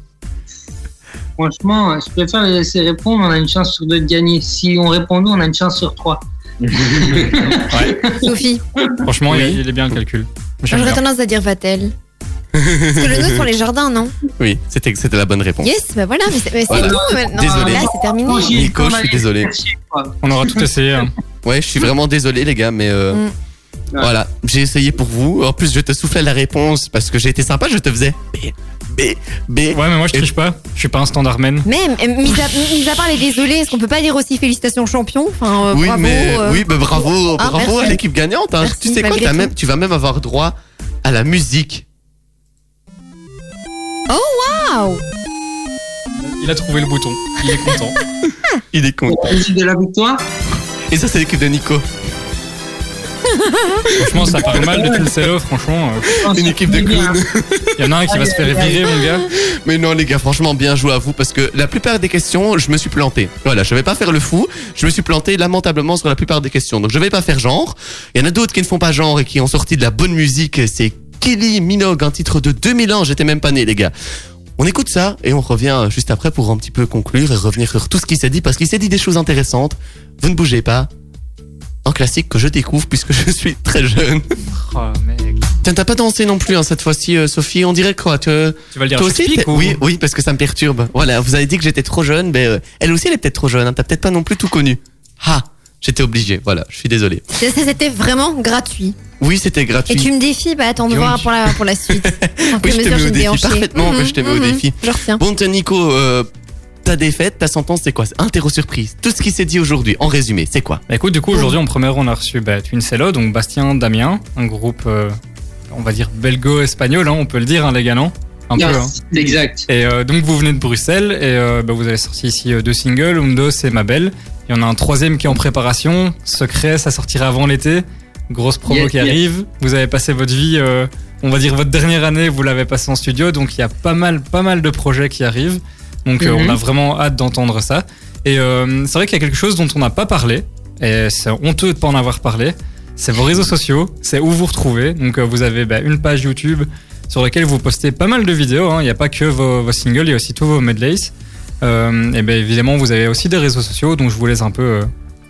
Franchement, je préfère les laisser répondre. On a une chance sur deux de gagner. Si on répond nous, on a une chance sur trois. [laughs] Ouais. Sophie, Franchement, il, Oui. il est bien le calcul. J'aurais tendance à dire Vatel. Parce que le nôtre sur les jardins, non Oui, c'était c'était la bonne réponse. Yes, bah voilà, mais c'est Voilà. tout maintenant. Désolé. Là, c'est terminé. Nico, je suis désolé. On aura tout essayé. hein. Ouais, je suis vraiment désolé les gars, mais euh, Mm. Voilà, j'ai essayé pour vous. En plus, je te soufflais la réponse parce que j'ai été sympa, je te faisais B, B, B. Ouais, mais moi je triche pas. Je suis pas un standard man. Même, euh, mis à, mis à part les désolés, est-ce qu'on peut pas dire aussi félicitations champion? Enfin, euh, oui, bravo. mais euh, oui, bah, bravo, Ah, bravo à l'équipe gagnante. hein. Merci, tu sais quoi, même, tu vas même avoir droit à la musique. Waouh Il a trouvé le bouton. Il est content. [laughs] Il est content. De la victoire Et ça, c'est l'équipe de Nico. Franchement, ça parle mal de Tulsello, franchement. euh, Une équipe de clowns. Il y en a un qui va se faire virer, mon gars. Mais non, les gars, franchement, bien joué à vous parce que la plupart des questions, je me suis planté. Voilà, je vais pas faire le fou. Je me suis planté lamentablement sur la plupart des questions. Donc, je vais pas faire genre. Il y en a d'autres qui ne font pas genre et qui ont sorti de la bonne musique. C'est Kelly Minogue, un titre de 2000 ans. J'étais même pas né, les gars. On écoute ça et on revient juste après pour un petit peu conclure et revenir sur tout ce qui s'est dit parce qu'il s'est dit des choses intéressantes. Vous ne bougez pas. Un classique que je découvre puisque je suis très jeune. Oh, mec. Tiens, t'as pas dansé non plus hein, cette fois-ci, euh, Sophie. On dirait quoi que Tu vas le dire toi aussi ou- Oui, oui, parce que ça me perturbe. Voilà, vous avez dit que j'étais trop jeune, mais euh, elle aussi, elle est peut-être trop jeune. Hein, T'as peut-être pas non plus tout connu. Ah, j'étais obligé. Voilà, je suis désolé. C'était vraiment gratuit. Oui, c'était Et gratuit. tu me défies, bah attends de voir pour la, pour la suite. [laughs] En Oui, je t'ai mesure mis au me défi. déhanché. Parfaitement que Mhm, je t'ai mis au mhm. défi. Je retiens. Bon, tiens, Nico, euh, ta défaite, ta sentence, c'est quoi? C'est Interro surprise. Tout ce qui s'est dit aujourd'hui, en résumé, c'est quoi? Bah écoute, du coup, aujourd'hui, en première, on a reçu bah, Twin Cello, donc Bastien Damien, un groupe, euh, on va dire, belgo-espagnol, hein, on peut le dire, hein, les gars, non Un peu, hein. Exact. Et euh, donc, vous venez de Bruxelles, et euh, bah, vous avez sorti ici euh, deux singles, Umdos et Ma Belle. Il y en a un troisième qui est en préparation, Secret, ça sortira avant l'été. Grosse promo Yes, qui yes. arrive. Vous avez passé votre vie, euh, on va dire votre dernière année, vous l'avez passé en studio, donc il y a pas mal, pas mal de projets qui arrivent. Donc euh, Mhm. on a vraiment hâte d'entendre ça. Et euh, c'est vrai qu'il y a quelque chose dont on n'a pas parlé, et c'est honteux de pas en avoir parlé. C'est vos réseaux sociaux, c'est où vous retrouvez. Donc euh, vous avez bah, une page YouTube sur laquelle vous postez pas mal de vidéos. hein. Il n'y a pas que vos, vos singles, il y a aussi tous vos medleys. Euh, et bien évidemment, vous avez aussi des réseaux sociaux, donc je vous laisse un peu, euh,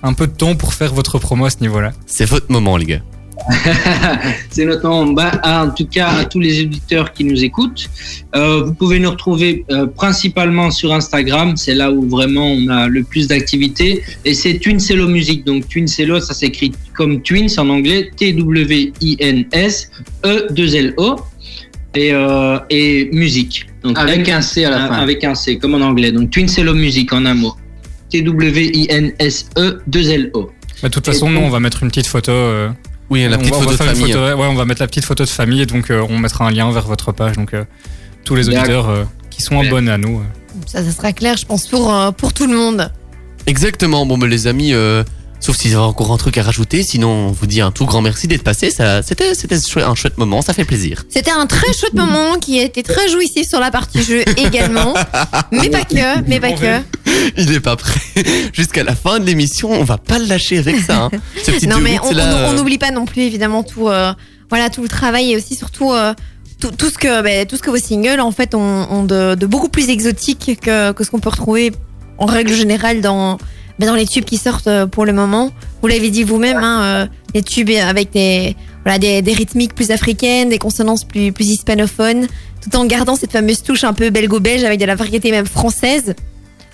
un peu de temps pour faire votre promo à ce niveau-là. C'est votre moment, les gars. [laughs] C'est notre nom. Bah, en tout cas, à tous les éditeurs qui nous écoutent, euh, vous pouvez nous retrouver euh, principalement sur Instagram. C'est là où vraiment on a le plus d'activité. Et c'est Twincello Music. Donc Twincello, ça s'écrit comme Twins en anglais, T-W-I-N-S, E-2-L-O. Et, euh, et musique. Donc Avec un C à la fin. Avec un C, comme en anglais. Donc Twincello Music en un mot. T-W-I-N-S-E-2-L-O. Bah, de toute façon, nous, on va mettre une petite photo. Oui, la on petite va- on va photo de famille. photo, ouais, on va mettre la petite photo de famille, et donc euh, on mettra un lien vers votre page. Donc euh, tous les auditeurs euh, qui sont abonnés à nous. euh, Ça, ça sera clair, je pense, pour, euh, pour tout le monde. Exactement. Bon, mais les amis, euh, sauf s'il y a encore un truc à rajouter, sinon on vous dit un tout grand merci d'être passé. Ça, c'était, c'était un chouette moment. Ça fait plaisir. C'était un très chouette moment qui a été très jouissif sur la partie jeu également. [laughs] mais pas que, mais pas que. Il est pas prêt. Jusqu'à la fin de l'émission, on va pas le lâcher avec ça. Hein. Ce Non, mais on euh, n'oublie pas non plus évidemment tout, euh, voilà, tout le travail et aussi surtout euh, tout, tout ce que, ben, tout ce que vos singles en fait ont, ont de, de beaucoup plus exotique que, que ce qu'on peut retrouver en règle générale dans, ben, dans les tubes qui sortent euh, pour le moment. Vous l'avez dit vous-même, hein, euh, les tubes avec des, voilà, des, des rythmiques plus africaines, des consonances plus, plus hispanophones, tout en gardant cette fameuse touche un peu belgo-belge avec de la variété même française.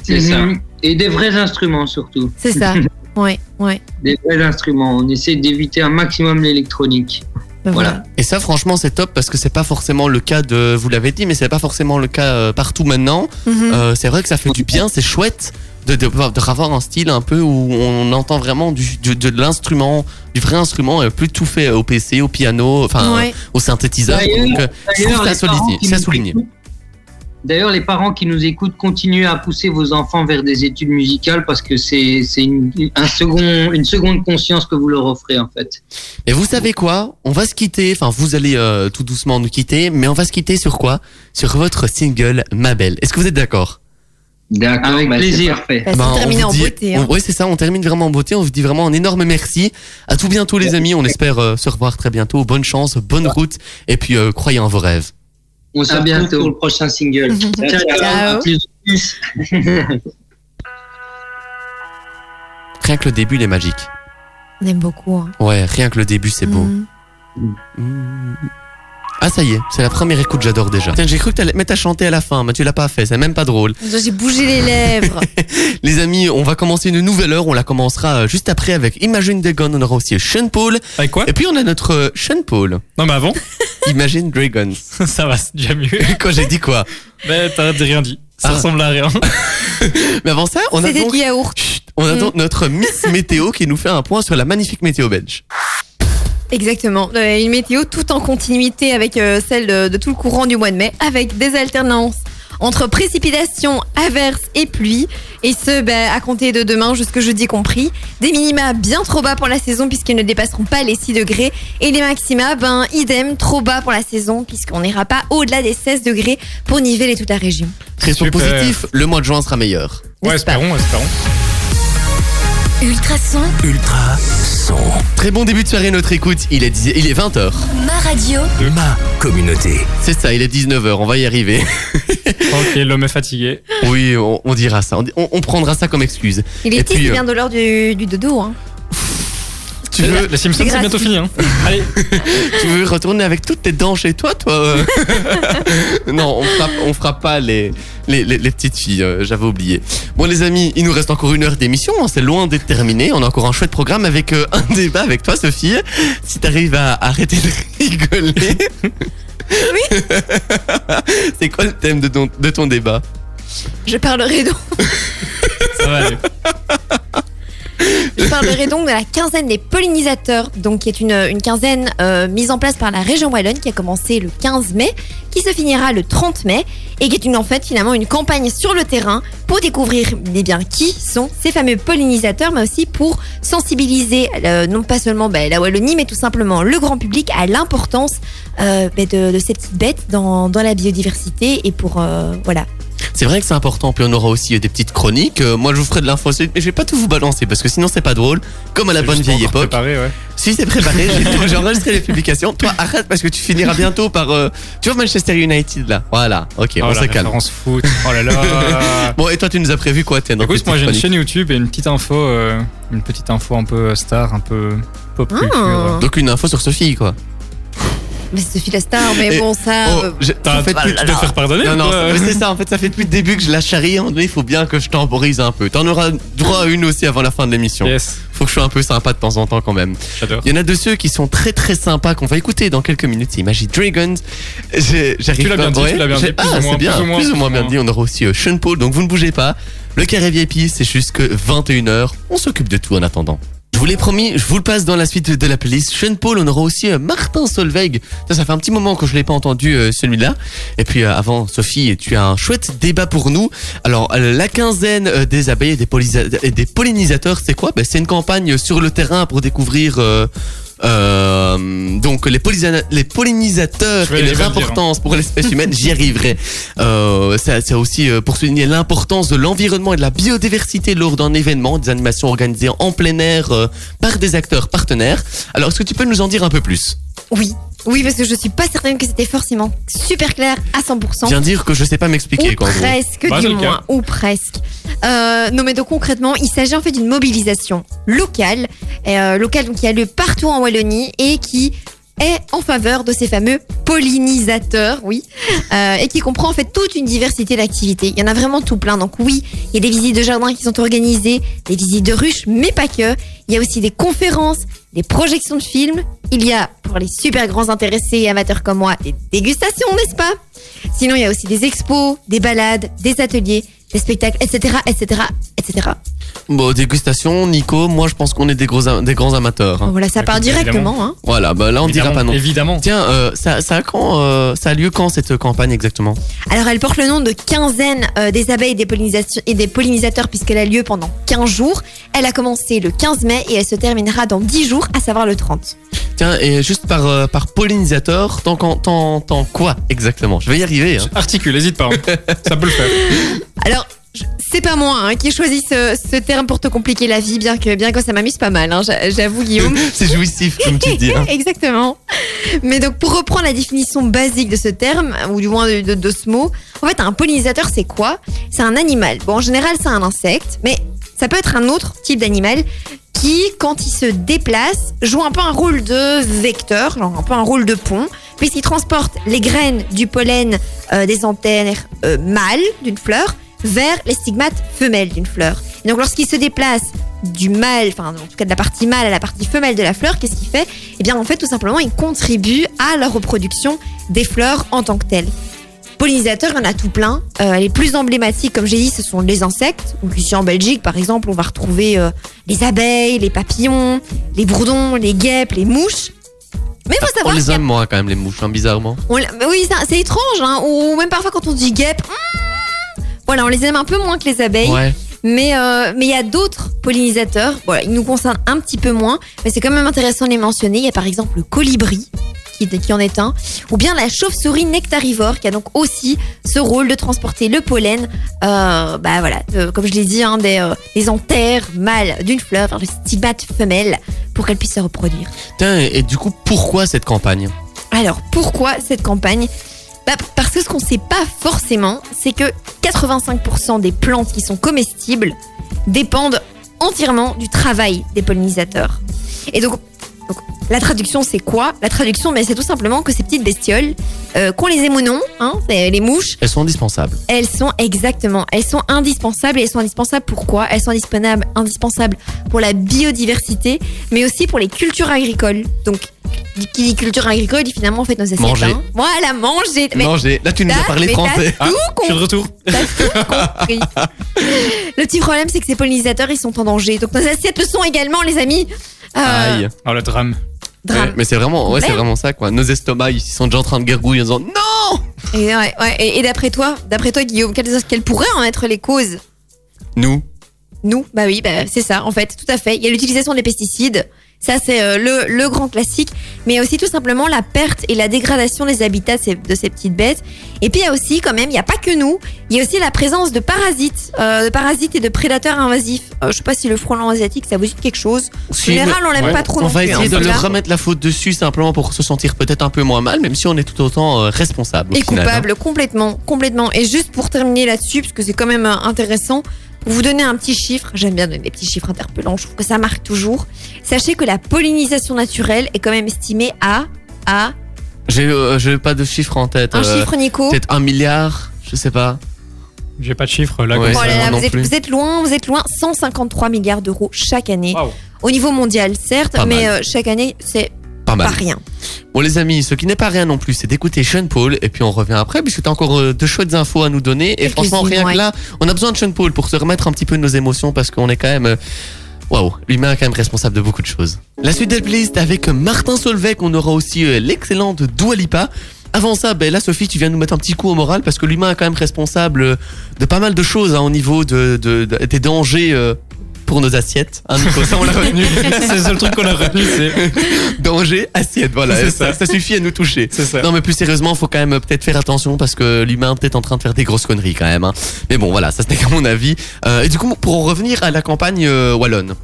C'est ça. Mhm. Et des vrais instruments surtout. C'est ça. [laughs] ouais, ouais. Des vrais instruments. On essaie d'éviter un maximum l'électronique. Ben Voilà. Et ça, franchement, c'est top parce que c'est pas forcément le cas de, vous l'avez dit, mais c'est pas forcément le cas euh, partout maintenant. Mhm. Euh, c'est vrai que ça fait du bien, c'est chouette de, de, de avoir un style un peu où on entend vraiment du, du- de l'instrument, du vrai instrument, et plus tout fait au PC, au piano, enfin Ouais. au synthétiseur. D'ailleurs- Donc, euh, je trouve D'ailleurs, ça les parents souligné. qui Ça nous souligné. écoutent- D'ailleurs, les parents qui nous écoutent, continuez à pousser vos enfants vers des études musicales parce que c'est c'est une, un second, une seconde conscience que vous leur offrez en fait. Et vous savez quoi? On va se quitter, enfin vous allez euh, tout doucement nous quitter, mais on va se quitter sur quoi? Sur votre single Ma Belle. Est-ce que vous êtes d'accord? D'accord, Avec bah, plaisir. parfait. Bah, c'est Ben, on terminé vous en dit- beauté. hein. Oui, c'est ça, on termine vraiment en beauté. On vous dit vraiment un énorme merci. À tout bientôt, les amis. On espère euh, se revoir très bientôt. Bonne chance, bonne route. Et puis, euh, croyez en vos rêves. On se À retrouve bientôt. pour le prochain single. [laughs] ciao, ciao. Ciao. À plus, plus. [laughs] Rien que le début, il est magique. On aime beaucoup. hein. Ouais, rien que le début, c'est beau. Mhm. Mm. Ah ça y est, c'est la première écoute, j'adore déjà. Tiens, j'ai cru que t'allais mettre à chanter à la fin, mais tu l'as pas fait, c'est même pas drôle. J'ai bougé les lèvres. [laughs] Les amis, on va commencer une nouvelle heure, on la commencera euh, juste après avec Imagine Dragon, on aura aussi Sean Paul. Avec quoi? Et puis on a notre euh, Sean Paul, Non, mais avant, [laughs] Imagine Dragons. [laughs] ça va, c'est déjà mieux. Quand j'ai dit quoi? Mais t'as rien dit. Ça Ah. ressemble à rien. Mais avant ça, on a C'était donc, du yaourt. Chut, on a donc notre Miss Météo qui nous fait un point sur la magnifique météo belge. Exactement. Euh, Une météo tout en continuité avec euh, celle de, de tout le courant du mois de mai, avec des alternances entre précipitations, averses et pluie. Et ce, ben, à compter de demain jusque jeudi compris. Des minima bien trop bas pour la saison puisqu'ils ne dépasseront pas les 6 degrés. Et les maxima, ben, idem, trop bas pour la saison puisqu'on n'ira pas au-delà des 16 degrés pour niveler toute la région. Restons Super. positifs, le mois de juin sera meilleur. Ouais, pas espérons, espérons. Ultrason, Ultra son. Très bon début de soirée, notre écoute. Il est, 10 il est 20h. ma radio, Ma communauté. C'est ça, il est 19h, on va y arriver. [laughs] Ok, l'homme est fatigué. Oui, on, on dira ça. On, prendra ça comme excuse. Il Et est puis, c'est euh, bien de l'heure du, du dodo. Hein. Tu veux, Les Simpsons, C'est bientôt fini. Hein. [laughs] Allez, tu veux retourner avec toutes tes dents chez toi, toi euh [laughs] Non, on fera, on fera pas les, les, les- les petites filles, euh, j'avais oublié. Bon les amis, il nous reste encore une heure d'émission, hein, c'est loin d'être terminé. On a encore un chouette programme avec euh, un débat avec toi, Sophie. Si t'arrives à arrêter de [laughs] rigoler. Oui. c'est quoi le thème de ton, de ton débat? Je parlerai donc. ça va aller. Je parlerai donc de la quinzaine des pollinisateurs, donc qui est une, quinzaine euh, mise en place par la région Wallonne qui a commencé le 15 mai, qui se finira le 30 mai et qui est une, en fait finalement une campagne sur le terrain pour découvrir eh bien, qui sont ces fameux pollinisateurs, mais aussi pour sensibiliser euh, non pas seulement ben, la Wallonie, mais tout simplement le grand public à l'importance euh, ben, de, ces petites bêtes dans, la biodiversité et pour voilà. C'est vrai que c'est important, puis on aura aussi euh, des petites chroniques. Euh, moi je vous ferai de l'info, mais je vais pas tout vous balancer parce que sinon c'est pas drôle. Comme à la bonne vieille époque. Préparé, ouais. Si c'est préparé, [laughs] j'ai enregistré les publications. Toi, arrête parce que tu finiras bientôt par. euh, tu vois Manchester United là. Voilà. Ok, Oh, on se calme. foot. Oh là là. [laughs] Bon, et toi, tu nous as prévu quoi Tiens, Écoute, moi j'ai une chaîne YouTube et une petite info, euh, une petite info un peu star, un peu pop Ah. culture. Donc une info sur Sophie quoi. Mais c'est Sophie la star, mais Et- bon ça. Oh, euh, j'ai- T'as- en fait, tu te faire pardonner Non, ou non, mais c'est ça, en fait, ça fait depuis le début que je la charrie. À un moment donné, il faut bien que je temporise un peu. T'en auras droit à une aussi avant la fin de l'émission. Yes, Faut que je sois un peu sympa de temps en temps quand même. j'adore. Il y en a de ceux qui sont très très sympas qu'on va écouter dans quelques minutes. C'est Magic Dragons. J'ai- J'arrive Tu l'as pas- bien dit, ouais, tu l'as bien j'ai- dit, plus Ah, moins, c'est bien, plus ou moins, plus ou moins bien dit. On aura aussi euh, Sean Paul, donc vous ne bougez pas. Le carré VIP, c'est jusque 21h. On s'occupe de tout en attendant. Vous l'ai promis, je vous le passe dans la suite de la playlist. Sean Paul, on aura aussi euh, Martin Solveig. Ça, ça fait un petit moment que je l'ai pas entendu euh, celui-là. Et puis euh, avant, Sophie, tu as un chouette débat pour nous. Alors, la quinzaine des abeilles et des, pollisa- et des pollinisateurs, c'est quoi? Ben, C'est une campagne sur le terrain pour découvrir... euh, donc les, pollinisateurs et leur dire, hein. importance pour l'espèce humaine, j'y arriverai. Euh, c'est c'est aussi euh, pour souligner l'importance de l'environnement et de la biodiversité lors d'un événement, des animations organisées en plein air euh, par des acteurs partenaires. Alors, est-ce que tu peux nous en dire un peu plus? Oui, oui, parce que je suis pas certaine que c'était forcément super clair à 100%. Viens dire que je sais pas m'expliquer, ou quoi. presque, Bah, du moins, ou presque. Euh, non, mais donc concrètement, il s'agit en fait d'une mobilisation locale, euh, locale donc qui a lieu partout en Wallonie et qui est en faveur de ces fameux pollinisateurs, oui, euh, et qui comprend en fait toute une diversité d'activités. Il y en a vraiment tout plein. Donc oui, il y a des visites de jardins qui sont organisées, des visites de ruches, mais pas que. Il y a aussi des conférences, des projections de films. Il y a, pour les super grands intéressés et amateurs comme moi, des dégustations, n'est-ce pas? Sinon, il y a aussi des expos, des balades, des ateliers, des spectacles, etc., etc., etc. Bon, dégustation, Nico, moi je pense qu'on est des, gros, des grands amateurs. hein. Voilà, ça part directement. Hein. Voilà, bah là on dira évidemment, pas non. Évidemment. Tiens, euh, ça, ça, a quand, euh, ça a lieu quand cette campagne exactement? Alors, elle porte le nom de quinzaine euh, des abeilles et des, pollinisation- et des pollinisateurs puisqu'elle a lieu pendant 15 jours. Elle a commencé le 15 mai et elle se terminera dans 10 jours, à savoir le 30. Tiens, et juste par, euh, par pollinisateur, tant, qu'en- tant, tant quoi exactement? Je vais y arriver. Hein. Articule, hésite pas. hein. Ça peut le faire. Alors, c'est pas moi hein, qui ai choisi ce, ce terme pour te compliquer la vie, bien que, bien que ça m'amuse pas mal, hein, j'a- j'avoue Guillaume. [laughs] C'est jouissif, comme tu dis. hein. [laughs] Exactement. Mais donc, pour reprendre la définition basique de ce terme, ou du moins de, de- de ce mot, en fait, un pollinisateur, c'est quoi? C'est un animal. Bon, en général, c'est un insecte, mais ça peut être un autre type d'animal qui, quand il se déplace, joue un peu un rôle de vecteur, genre un peu un rôle de pont, puisqu'il transporte les graines du pollen euh, des antennes euh, mâles d'une fleur vers les stigmates femelles d'une fleur. Et donc lorsqu'il se déplace du mâle, enfin en tout cas de la partie mâle à la partie femelle de la fleur, qu'est-ce qu'il fait? Eh bien en fait tout simplement il contribue à la reproduction des fleurs en tant que telles. Pollinisateurs, il y en a tout plein. Euh, les plus emblématiques, comme j'ai dit, ce sont les insectes. Donc ici en Belgique, par exemple, on va retrouver euh, les abeilles, les papillons, les bourdons, les guêpes, les mouches. Mais faut On savoir les y a- aime moins quand même les mouches, hein, bizarrement. on oui, c'est étrange, hein, ou même parfois quand on dit guêpe, hmm, voilà, on les aime un peu moins que les abeilles. Ouais. Mais euh, mais il y a d'autres pollinisateurs. Voilà, ils nous concernent un petit peu moins, mais c'est quand même intéressant de les mentionner. Il y a par exemple le colibri. Qui, qui en est un, ou bien la chauve-souris nectarivore qui a donc aussi ce rôle de transporter le pollen, euh, bah voilà, de- comme je l'ai dit, hein, des, euh, des anthères mâles d'une fleur vers le stigmate femelle pour qu'elle puisse se reproduire. Et du coup, pourquoi cette campagne? Alors pourquoi cette campagne? Bah, Parce que ce qu'on ne sait pas forcément, c'est que 85% des plantes qui sont comestibles dépendent entièrement du travail des pollinisateurs. Donc, la traduction c'est quoi? La traduction mais c'est tout simplement que ces petites bestioles, euh, qu'on les aime ou non, hein, les mouches, Elles sont indispensables. elles sont exactement, elles sont indispensables et elles sont indispensables pourquoi Elles sont indispensables, indispensables pour la biodiversité, mais aussi pour les cultures agricoles. Donc, qui dit culture agricole dit finalement en fait nos assiettes. Manger. hein. Voilà, manger. Mais Manger. Là, tu nous as parlé français. T'as tout Je suis de retour. Tout compris. [laughs] Le petit problème, c'est que ces pollinisateurs, ils sont en danger. Donc nos assiettes le sont également, les amis. Euh, Aïe. Oh, le drame. mais c'est vraiment, ouais, c'est vraiment ça, quoi. Nos estomacs, ils sont déjà en train de gargouiller en disant non Et, ouais, ouais. Et, et d'après toi, d'après toi, Guillaume, quelles, quelles pourraient en être les causes? Nous. Nous, bah oui, bah, c'est ça, en fait, tout à fait. Il y a l'utilisation des pesticides. Ça, c'est euh, le, le grand classique. Mais il y a aussi tout simplement la perte et la dégradation des habitats de ces, petites bêtes. Et puis, il y a aussi, quand même, il n'y a pas que nous, il y a aussi la présence de parasites, euh, de parasites et de prédateurs invasifs. Euh, je sais pas si le frelon asiatique, ça vous dit quelque chose. En Si, général, on l'aime ouais. pas trop On non va plus, essayer hein, de leur remettre la faute dessus simplement pour se sentir peut-être un peu moins mal, même si on est tout autant euh, responsable. au Et final, hein. coupable, complètement, complètement. Et juste pour terminer là-dessus, parce que c'est quand même intéressant, pour vous donner un petit chiffre, j'aime bien donner des petits chiffres interpellants, je trouve que ça marque toujours. Sachez que la pollinisation naturelle est quand même estimée à, à J'ai euh, j'ai pas de chiffre en tête. un euh, chiffre, Nico. Peut-être un milliard, je sais pas. J'ai pas de chiffre là. Ouais. comme Oh ça. là là, moi non vous, êtes, plus. vous êtes loin, vous êtes loin. 153 milliards d'euros chaque année. Waouh. Au niveau mondial, certes, Pas mais euh, chaque année, c'est Pas mal. pas rien. Bon les amis, ce qui n'est pas rien non plus, c'est d'écouter Sean Paul et puis on revient après puisque t'as encore euh, de chouettes infos à nous donner et franchement rien ouais. que là, on a besoin de Sean Paul pour se remettre un petit peu de nos émotions parce qu'on est quand même euh, Waouh, l'humain est quand même responsable de beaucoup de choses. La suite des playlists avec Martin Solveig, on aura aussi euh, l'excellente Dua Lipa. Avant ça, ben là Sophie, tu viens nous mettre un petit coup au moral parce que l'humain est quand même responsable euh, de pas mal de choses hein, au niveau de, de- de- des dangers euh, pour nos assiettes. Hein, Nico, [laughs] ça on l'a retenu. c'est le seul truc qu'on a retenu, c'est. [laughs] Danger, assiette, voilà. Ça, ça. ça suffit à nous toucher. Ça. Non mais plus sérieusement, faut quand même peut-être faire attention parce que l'humain est peut-être en train de faire des grosses conneries quand même. hein. Mais bon voilà, ça c'était qu'à [laughs] mon avis. Euh, et du coup, pour en revenir à la campagne euh, wallonne.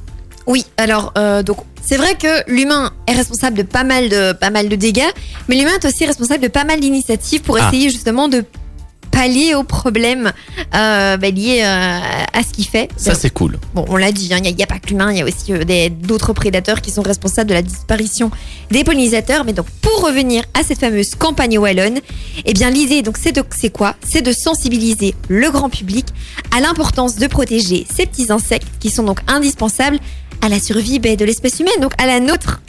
Oui, alors euh, donc c'est vrai que l'humain est responsable de pas mal de pas mal de dégâts, mais l'humain est aussi responsable de pas mal d'initiatives pour Ah. essayer justement de pallier aux problèmes euh, bah, liés euh, à ce qu'il fait. Ça c'est cool. Bon, on l'a dit, hein, il n'y a, pas que l'humain, il y a aussi euh, d'autres prédateurs qui sont responsables de la disparition des pollinisateurs. Mais donc, pour revenir à cette fameuse campagne wallonne, eh bien, l'idée, donc, c'est de, c'est quoi? C'est de sensibiliser le grand public à l'importance de protéger ces petits insectes qui sont donc indispensables à la survie ben, de l'espèce humaine, donc à la nôtre.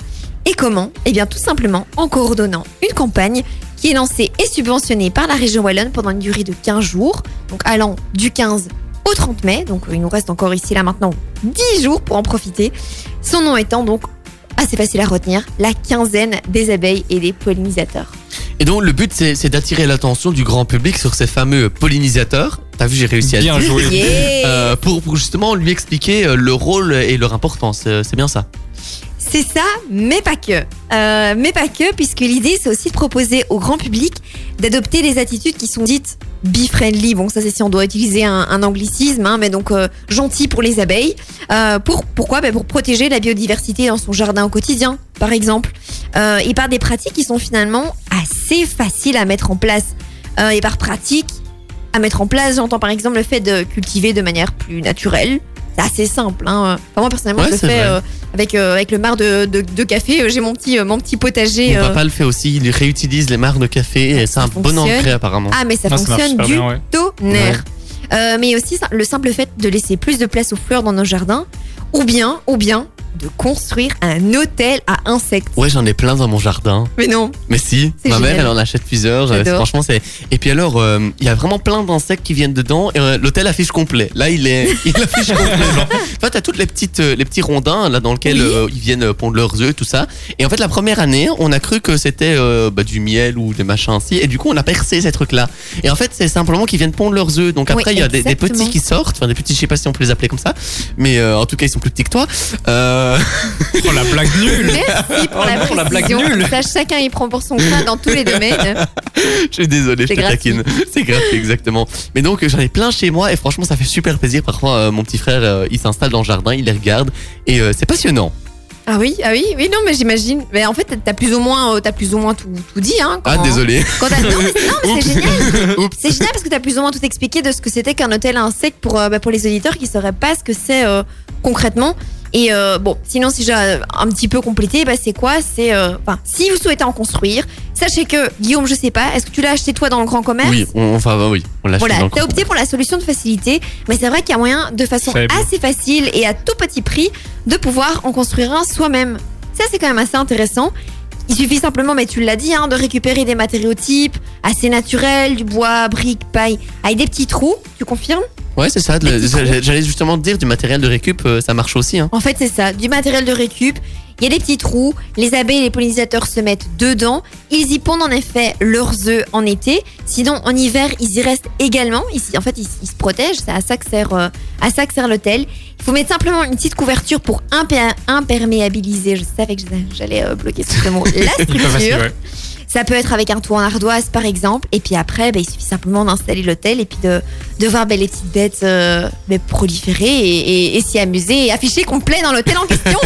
Et comment Eh bien, tout simplement en coordonnant une campagne qui est lancée et subventionnée par la région wallonne pendant une durée de 15 jours, donc allant du 15 au 30 mai. Donc euh, il nous reste encore ici là maintenant 10 jours pour en profiter. Son nom étant donc assez facile à retenir, la quinzaine des abeilles et des pollinisateurs. Et donc le but c'est d'attirer l'attention du grand public sur ces fameux pollinisateurs. T'as vu, j'ai réussi à Bien dire. joué. Yeah Euh, pour, pour justement lui expliquer euh, le rôle et leur importance. C'est bien ça. C'est ça, mais pas que. Euh, mais pas que, puisque l'idée, c'est aussi de proposer au grand public d'adopter des attitudes qui sont dites bee-friendly. Bon, ça, c'est si on doit utiliser un, anglicisme, hein, mais donc euh, gentil pour les abeilles. Euh, pour, pourquoi? Ben, Pour protéger la biodiversité dans son jardin au quotidien, par exemple. Et par des pratiques qui sont finalement assez faciles à mettre en place. Et par pratique, à mettre en place, j'entends par exemple le fait de cultiver de manière plus naturelle, c'est assez simple. Hein. Enfin, moi personnellement, Ouais, je le fais euh, avec euh, avec le marc de, de, de café. Euh, J'ai mon petit euh, mon petit potager. Mon euh, papa le fait aussi, il réutilise les marques de café et c'est un bon engrais apparemment. Ah, mais ça Ah, ça fonctionne super du bien, ouais. tonnerre. Euh, mais aussi le simple fait de laisser plus de place aux fleurs dans nos jardins, ou bien, ou bien de construire un hôtel à insectes. Ouais, j'en ai plein dans mon jardin. Mais non, Mais si, ma mère, elle en achète plusieurs. J'adore. Franchement, c'est. Et puis alors, euh, il y a vraiment plein d'insectes qui viennent dedans. Et euh, l'hôtel affiche complet. Là, il est, [laughs] il affiche complet. Genre. En fait, t'as toutes les petites, euh, les petits rondins là dans lesquels Oui. euh, ils viennent pondre leurs œufs, tout ça. Et en fait, la première année, on a cru que c'était bah, du miel ou des machins ainsi. Et du coup, on a percé ces trucs-là. Et en fait, c'est simplement qu'ils viennent pondre leurs œufs. Donc après, Oui, il y a des, petits qui sortent. Enfin, des petits, je sais pas si on peut les appeler comme ça. Mais en tout cas, ils sont plus petits que toi. Euh, Oh la blague nulle merci pour Oh la non, la blague nulle. Ça, chacun y prend pour son coin dans tous les domaines. [laughs] Je suis désolé, je te taquine. C'est gratuit, exactement. Mais donc, j'en ai plein chez moi et franchement, ça fait super plaisir. Parfois, euh, mon petit frère, euh, il s'installe dans le jardin, il les regarde et euh, c'est passionnant. Ah oui, ah oui, oui, non, mais j'imagine. Mais en fait, t'as plus ou moins, t'as plus ou moins tout, tout dit, hein. Ah, désolé. Quand non, mais, [laughs] non, mais c'est génial. [laughs] C'est génial parce que t'as plus ou moins tout expliqué de ce que c'était qu'un hôtel à insectes pour, euh, bah, pour les auditeurs qui sauraient pas ce que c'est euh, concrètement. Et euh, bon, sinon, si j'ai un petit peu complété, bah, c'est quoi? C'est, euh, enfin, si vous souhaitez en construire, sachez que Guillaume, je sais pas, est-ce que tu l'as acheté toi dans le grand commerce? Oui, on, enfin, bah oui, on l'a acheté Voilà, t'as opté pour la solution de facilité, mais c'est vrai qu'il y a moyen, de façon Faible. assez facile et à tout petit prix, de pouvoir en construire un soi-même. Ça, c'est quand même assez intéressant. Il suffit simplement, mais tu l'as dit, hein, de récupérer des matériaux types assez naturels, du bois, briques, paille, avec des petits trous. Tu confirmes? Ouais, c'est ça. J'allais justement te dire, du matériel de récup, euh, ça marche aussi. Hein. En fait, c'est ça, du matériel de récup. Il y a des petits trous, les abeilles et les pollinisateurs se mettent dedans. Ils y pondent en effet leurs œufs en été. Sinon, en hiver, ils y restent également. Ils, en fait, ils, ils se protègent. C'est à ça que sert, euh, à ça que sert l'hôtel. Il faut mettre simplement une petite couverture pour imperméabiliser. Je savais que j'allais euh, bloquer ce mot. La [laughs] structure. Ça peut être avec un toit en ardoise, par exemple. Et puis après, ben, il suffit simplement d'installer l'hôtel et puis de, de voir ben, les petites bêtes euh, ben, proliférer et, et- et s'y amuser et afficher complet dans l'hôtel en [laughs] question.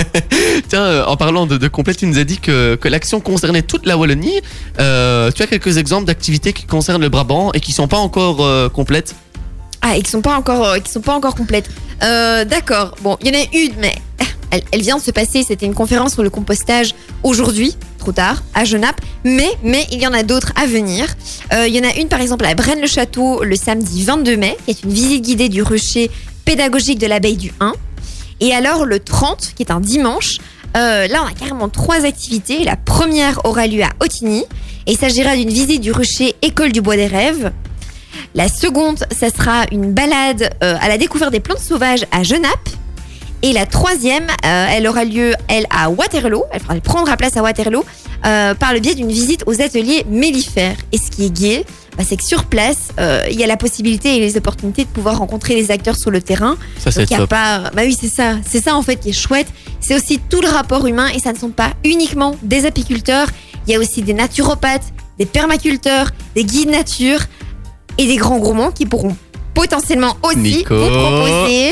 Tiens, euh, en parlant de, de complète, tu nous as dit que, que l'action concernait toute la Wallonie. Euh, tu as quelques exemples d'activités qui concernent le Brabant et qui sont pas encore euh, complètes? Ah, et qui sont pas encore, qui sont pas encore complètes. D'accord. Bon, il y en a une, mais elle, vient de se passer. C'était une conférence sur le compostage aujourd'hui, trop tard, à Genappe. Mais, mais il y en a d'autres à venir. Euh, il y en a une, par exemple, à Braine-le-Château, le samedi 22 mai, qui est une visite guidée du rucher pédagogique de l'abeille du 1. Et alors, le 30, qui est un dimanche, euh, là, on a carrément trois activités. La première aura lieu à Otigny. Et il s'agira d'une visite du rucher École du Bois des Rêves. La seconde, ça sera une balade euh, à la découverte des plantes sauvages à Genappe. Et la troisième, euh, elle aura lieu, elle, à Waterloo. Elle, prendra place à Waterloo euh, par le biais d'une visite aux ateliers mellifères. Et ce qui est gai, bah, c'est que sur place, euh, il y a la possibilité et les opportunités de pouvoir rencontrer les acteurs sur le terrain. Ça, c'est top. pas. Bah oui, c'est ça. C'est ça en fait qui est chouette. C'est aussi tout le rapport humain et ça ne sont pas uniquement des apiculteurs. Il y a aussi des naturopathes, des permaculteurs, des guides nature et des grands gourmands qui pourront potentiellement aussi Nico. vous proposer.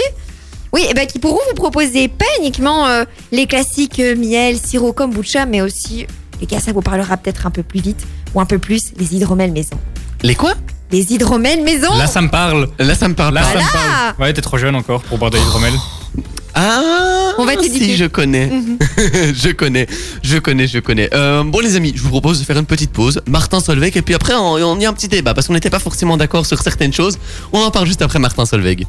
Oui, et ben qui pourront vous proposer pas uniquement euh, les classiques euh, miel, sirop, kombucha, mais aussi, les gars, ça vous parlera peut-être un peu plus vite ou un peu plus, les hydromels maison. Les quoi? Les hydromels maison Là, ça me parle. Là, ça me parle Là, pas. ça me Voilà. parle. Ouais, t'es trop jeune encore pour boire de l'hydromel. Ah, On va t'éduquer. si je connais, Mhm. [laughs] je connais, je connais, je connais. Euh, bon les amis, je vous propose de faire une petite pause. Martin Solveig et puis après on, on y a un petit débat parce qu'on n'était pas forcément d'accord sur certaines choses. On en parle juste après Martin Solveig.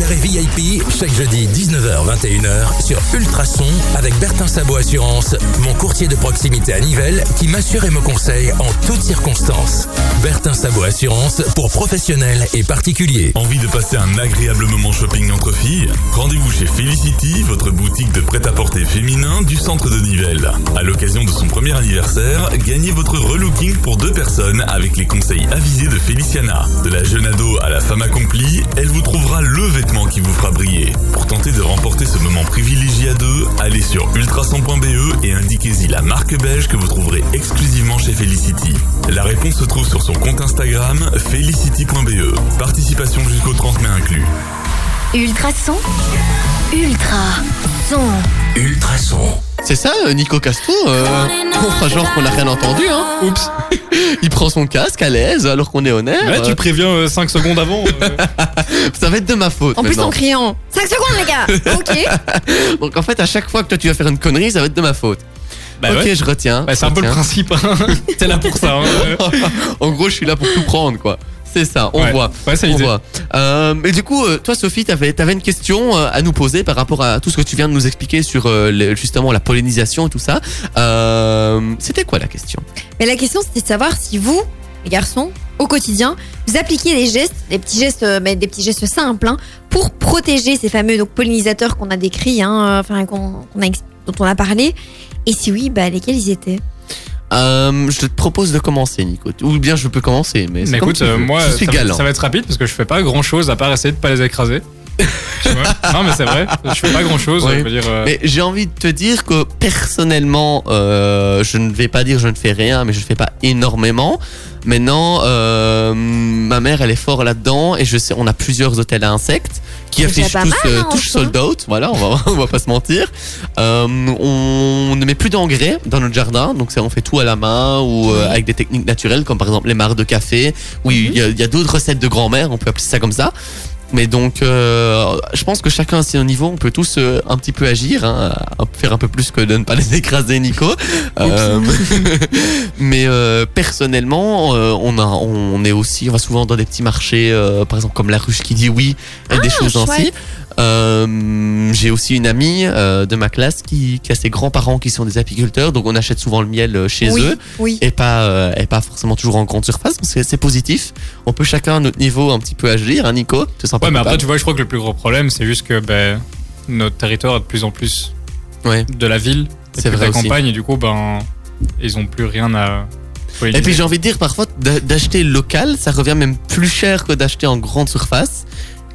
Carré VIP, chaque jeudi 19h-21h sur Ultrason avec Bertin Sabot Assurance, mon courtier de proximité à Nivelles qui m'assure et me conseille en toutes circonstances. Bertin Sabot Assurance pour professionnels et particuliers. Envie de passer un agréable moment shopping entre filles Rendez-vous chez Felicity, votre boutique de prêt-à-porter féminin du centre de Nivelles. À l'occasion de son premier anniversaire, gagnez votre relooking pour deux personnes avec les conseils avisés de Feliciana. De la jeune ado à la femme accomplie, elle vous trouvera le vêtement qui vous fera briller. Pour tenter de remporter ce moment privilégié à deux, allez sur ultrason.be et indiquez-y la marque belge que vous trouverez exclusivement chez Felicity. La réponse se trouve sur son compte Instagram felicity.be. Participation jusqu'au 30 mai inclus. Ultrason. Ultra. Son. Ultrason. C'est ça, euh, Nico Castro. euh, [laughs] genre qu'on n'a rien entendu. Hein. Oups. [laughs] Il prend son casque à l'aise alors qu'on est honnête. Ouais, tu préviens 5 secondes avant. euh. [laughs] Ça va être de ma faute. En plus, en criant 5 secondes, les gars Ok. Donc en fait, à chaque fois que toi tu vas faire une connerie, ça va être de ma faute. Bah ok, ouais. je retiens. Bah, c'est un peu le principe. hein. T'es là pour ça. hein. en gros, je suis là pour tout prendre, quoi. C'est ça, on Ouais. voit. Ouais, on voit. Euh, mais du coup, euh, toi, Sophie, t'avais avais une question euh, à nous poser par rapport à tout ce que tu viens de nous expliquer sur euh, le- justement la pollinisation et tout ça. Euh, C'était quoi la question? Mais la question, c'était de savoir si vous, les garçons, au quotidien, vous appliquez des gestes, des petits gestes, mais des petits gestes simples, hein, pour protéger ces fameux donc, pollinisateurs qu'on a décrits, hein, enfin, qu'on, qu'on a dont on a parlé. Et si oui, bah, lesquels ils étaient? Euh, Je te propose de commencer, Nico. Ou bien je peux commencer, mais c'est Mais écoute, euh, moi, ça, ça va être rapide parce que je fais pas grand chose à part essayer de pas les écraser. Tu vois non, mais c'est vrai. Je fais pas grand chose. Ouais. Je veux dire. euh, Mais j'ai envie de te dire que personnellement, euh, je ne vais pas dire je ne fais rien, mais je ne fais pas énormément. Maintenant, euh, ma mère, elle est fort là-dedans et je sais, on a plusieurs hôtels à insectes qui affichent tous, mal, euh, hein, tous sold out. Voilà, on va, [laughs] on va pas se mentir. Euh, on ne met plus d'engrais dans notre jardin, donc c'est- on fait tout à la main ou euh, avec des techniques naturelles, comme par exemple les mares de café. Oui, il y a, il y a d'autres recettes de grand-mère, on peut appeler ça comme ça. Mais donc, euh, je pense que chacun à son niveau, on peut tous euh, un petit peu agir, hein, faire un peu plus que de ne pas les [laughs] écraser, Nico. Euh, [laughs] mais personnellement, on a, on est aussi, on va souvent dans des petits marchés, par exemple comme la ruche qui dit oui, et des choses ainsi. Euh, J'ai aussi une amie euh, de ma classe qui, qui a ses grands-parents qui sont des apiculteurs, donc on achète souvent le miel euh, chez oui, eux oui. et pas euh, et pas forcément toujours en grande surface parce que c'est positif on peut chacun à notre niveau un petit peu agir hein, Nico tu te sens pas Ouais, mais après, tu vois, je crois que le plus gros problème, c'est juste que ben, notre territoire est de plus en plus Ouais. de la ville C'est vrai la aussi. campagne, et du coup, ben, ils ont plus rien à. et puis j'ai envie de dire parfois d'a- d'acheter local ça revient même plus cher que d'acheter en grande surface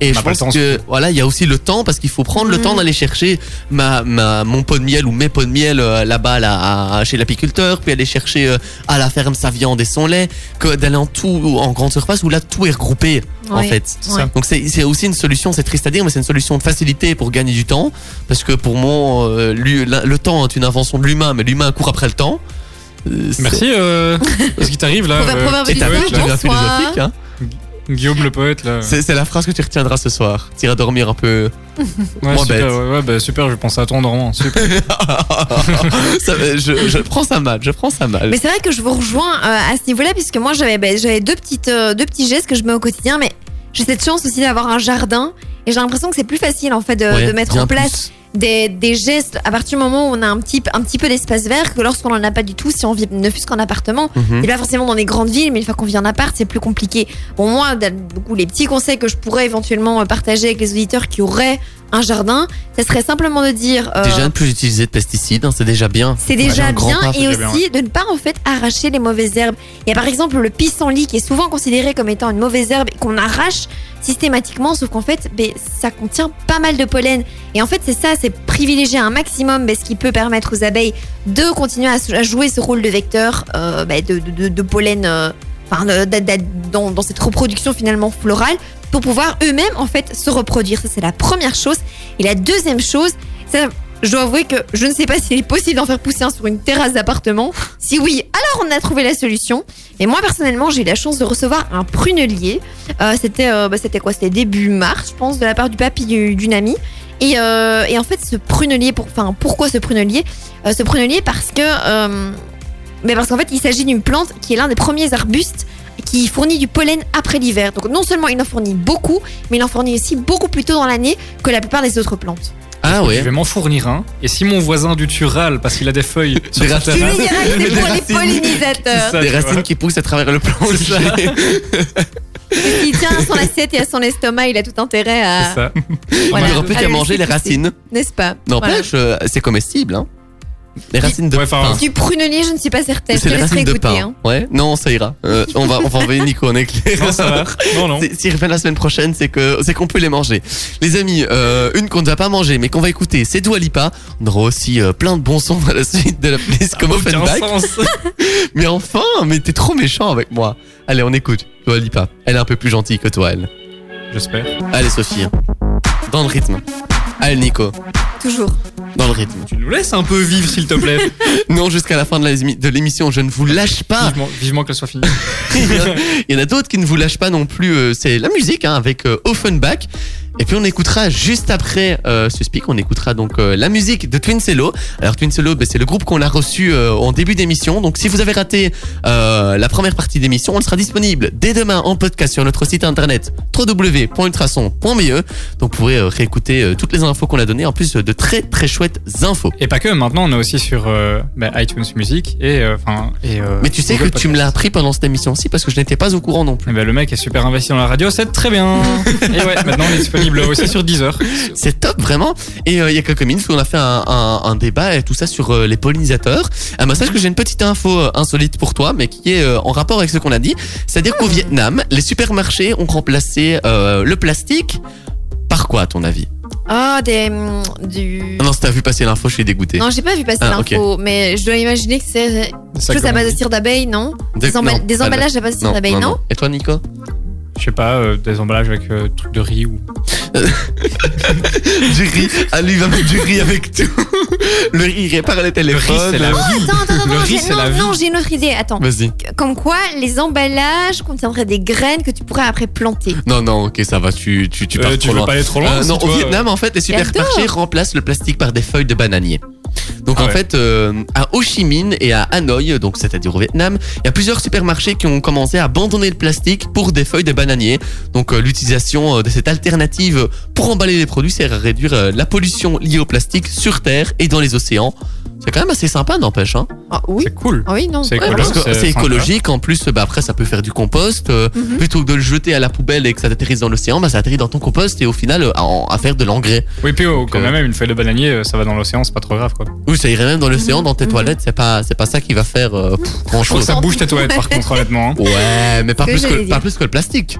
et je pense que voilà il y a aussi le temps parce qu'il faut prendre le Mhm. temps d'aller chercher ma, ma mon pot de miel ou mes pots de miel euh, là-bas là, à- chez l'apiculteur puis aller chercher euh, à la ferme sa viande et son lait que d'aller en tout en grande surface où là tout est regroupé en fait. Donc c'est c'est aussi une solution, c'est triste à dire, mais c'est une solution de facilité pour gagner du temps. Parce que pour moi, euh, lui- la- le temps est une invention de l'humain, mais l'humain court après le temps. Merci. Euh, [laughs] ce qui t'arrive là. Proverbe- euh, philosophique, hein Guillaume le poète là. C'est c'est la phrase que tu retiendras ce soir. Tu iras dormir un peu. [laughs] Ouais, moins super, bête. ouais, ouais, bah, super, je pense à toi en dormant. Super. [laughs] Ça, je, je prends ça mal, je prends ça mal. Mais c'est vrai que je vous rejoins euh, à ce niveau-là, puisque moi j'avais j'avais deux, petites, euh, deux petits gestes que je mets au quotidien, mais j'ai cette chance aussi d'avoir un jardin. Et j'ai l'impression que c'est plus facile en fait de, Ouais, de mettre en place plus. Des, des gestes à partir du moment où on a un petit, un petit peu d'espace vert que lorsqu'on n'en a pas du tout, si on vit ne fût-ce qu'en appartement. Mhm. Et pas forcément dans des grandes villes, mais une fois qu'on vit en appart, c'est plus compliqué. Bon, moi, dans- du coup, les petits conseils que je pourrais éventuellement euh, partager avec les auditeurs qui auraient un jardin, ça serait simplement de dire. euh, Déjà ne plus utiliser de pesticides, hein, c'est déjà bien. c'est déjà bien pas, et aussi de ne pas en fait arracher les mauvaises herbes. Il y a par exemple le pissenlit qui est souvent considéré comme étant une mauvaise herbe et qu'on arrache systématiquement, sauf qu'en fait ben, ça contient pas mal de pollen. Et en fait c'est ça, c'est privilégier un maximum ben, ce qui peut permettre aux abeilles de continuer à, jouer ce rôle de vecteur euh, ben, de, pollen. euh, dans cette reproduction finalement florale pour pouvoir eux-mêmes en fait se reproduire. Ça c'est la première chose. Et la deuxième chose, ça, je dois avouer que je ne sais pas s'il est possible d'en faire pousser un sur une terrasse d'appartement. Si oui, alors on a trouvé la solution. Et moi personnellement, j'ai eu la chance de recevoir un prunelier. Euh, c'était, euh, bah, c'était quoi? C'était début mars, je pense, de la part du papy du- d'une amie. Et, euh, et en fait, ce prunelier, pour, enfin, pourquoi ce prunelier? Ce prunelier parce que, mais parce qu'en fait, il s'agit d'une plante qui est l'un des premiers arbustes qui fournit du pollen après l'hiver. Donc non seulement il en fournit beaucoup, mais il en fournit aussi beaucoup plus tôt dans l'année que la plupart des autres plantes. Ah Je ouais. vais m'en fournir un. Et si mon voisin du dessus râle parce qu'il a des feuilles sur Des sa racines. Terrasse, c'est Des pour les racines. pollinisateurs. Ça, Des racines vois. qui poussent à travers le plancher. Il tient à son assiette et à son estomac, il a tout intérêt c'est à. ça. Voilà. Il n'y aura plus À qu'à manger les racines. N'est-ce pas? Voilà. N'empêche, euh, c'est comestible. Hein. Les racines de Ouais, enfin, pain. Du prunelier, je ne suis pas certaine. C'est les laisserai racines de écouter. pain. hein. Ouais, non, ça ira. Euh, on va, on va envoyer Nico en éclair. Non, ça va. Non, non. [laughs] S'il revient la semaine prochaine, c'est que c'est qu'on peut les manger. Les amis, euh, une qu'on ne va pas manger, mais qu'on va écouter, c'est Dua Lipa. On aura aussi euh, plein de bons sons à la suite de la playlist comme Offenbach. sens. [laughs] Mais enfin, mais t'es trop méchant avec moi. Allez, on écoute. Dua Lipa. Elle est un peu plus gentille que toi, elle. J'espère. Allez, Sophie. Dans le rythme. Allez, Nico. Toujours. dans le rythme. Tu nous laisses un peu vivre, s'il te plaît. [laughs] Non, jusqu'à la fin de l'émission, je ne vous lâche pas. vivement, vivement qu'elle soit finie. [laughs] Il y en a d'autres qui ne vous lâchent pas non plus. euh, C'est la musique hein, avec euh, Offenbach. Et puis on écoutera juste après euh, ce speak, on écoutera donc euh, la musique de Twin Cello. Alors Twin Cello, ben, c'est le groupe qu'on a reçu euh, en début d'émission. Donc si vous avez raté euh, la première partie d'émission, elle sera disponible dès demain en podcast sur notre site internet www.ultrason.be. Donc vous pourrez euh, réécouter euh, toutes les infos qu'on a données, en plus de très très chouettes infos. Et pas que, maintenant on est aussi sur euh, bah, iTunes Music et euh, enfin. et, euh, Mais tu sais que tu me l'as appris pendant cette émission-ci parce que je n'étais pas au courant non plus. Eh ben, le mec est super investi dans la radio, c'est très bien. [laughs] et ouais, maintenant on est disponible aussi sur Deezer. C'est top, vraiment. Et il y a quelques minutes, on a fait un, un- un débat et tout ça sur les pollinisateurs. Ah, bah, sache que j'ai une petite info insolite pour toi, mais qui est en rapport avec ce qu'on a dit. C'est-à-dire qu'au Vietnam, les supermarchés ont remplacé le plastique par quoi, à ton avis? Ah, des. hum, du. Ah Non, si t'as vu passer l'info, je suis dégoûté. Non, j'ai pas vu passer Ah, l'info, mais je dois imaginer que c'est Ça quelque chose à base de cire d'abeille, non? Des, des pas emballages à base de cire d'abeille, non. Et toi, Nico? Je sais pas, euh, des emballages avec euh, trucs de riz ou. [laughs] Du riz. Ah, lui, il va mettre du riz avec tout. Le riz, il répare les téléphones. c'est la vie. Attends, attends, attends, Le non, riz, j'ai- c'est non, la vie. non, j'ai une autre idée. Attends. Vas-y. Comme quoi, les emballages contiendraient des graines que tu pourrais après planter. Non, non, ok, ça va, tu, tu, tu pars Euh, trop tu veux loin. pas aller trop loin Euh, non, toi, au euh, Vietnam, en fait, les supermarchés remplacent le plastique par des feuilles de bananier. Donc Ah en ouais. fait, euh, à Ho Chi Minh et à Hanoï, donc c'est-à-dire au Vietnam, il y a plusieurs supermarchés qui ont commencé à abandonner le plastique pour des feuilles de bananier. Donc euh, l'utilisation euh, de cette alternative pour emballer les produits sert à réduire euh, la pollution liée au plastique sur Terre et dans les océans. C'est quand même assez sympa, n'empêche. Hein Ah oui. C'est cool. Ah oui, non. C'est Ouais, écolo, parce que c'est c'est sympa. écologique. En plus, bah, après, ça peut faire du compost. euh, Mhm. Plutôt que de le jeter à la poubelle et que ça atterrisse dans l'océan, bah, ça atterrit dans ton compost et au final, euh, à, à faire de l'engrais. Oui, puis oh, quand euh, même, une feuille de bananier, ça va dans l'océan, c'est pas trop grave quoi. Oui, ça irait même dans l'océan, dans tes Mhm. toilettes. C'est pas, c'est pas ça qui va faire euh, grand Je trouve chose. que ça bouge tes toilettes par [laughs] contre, honnêtement. hein. Ouais, mais pas que plus que, pas plus que le plastique.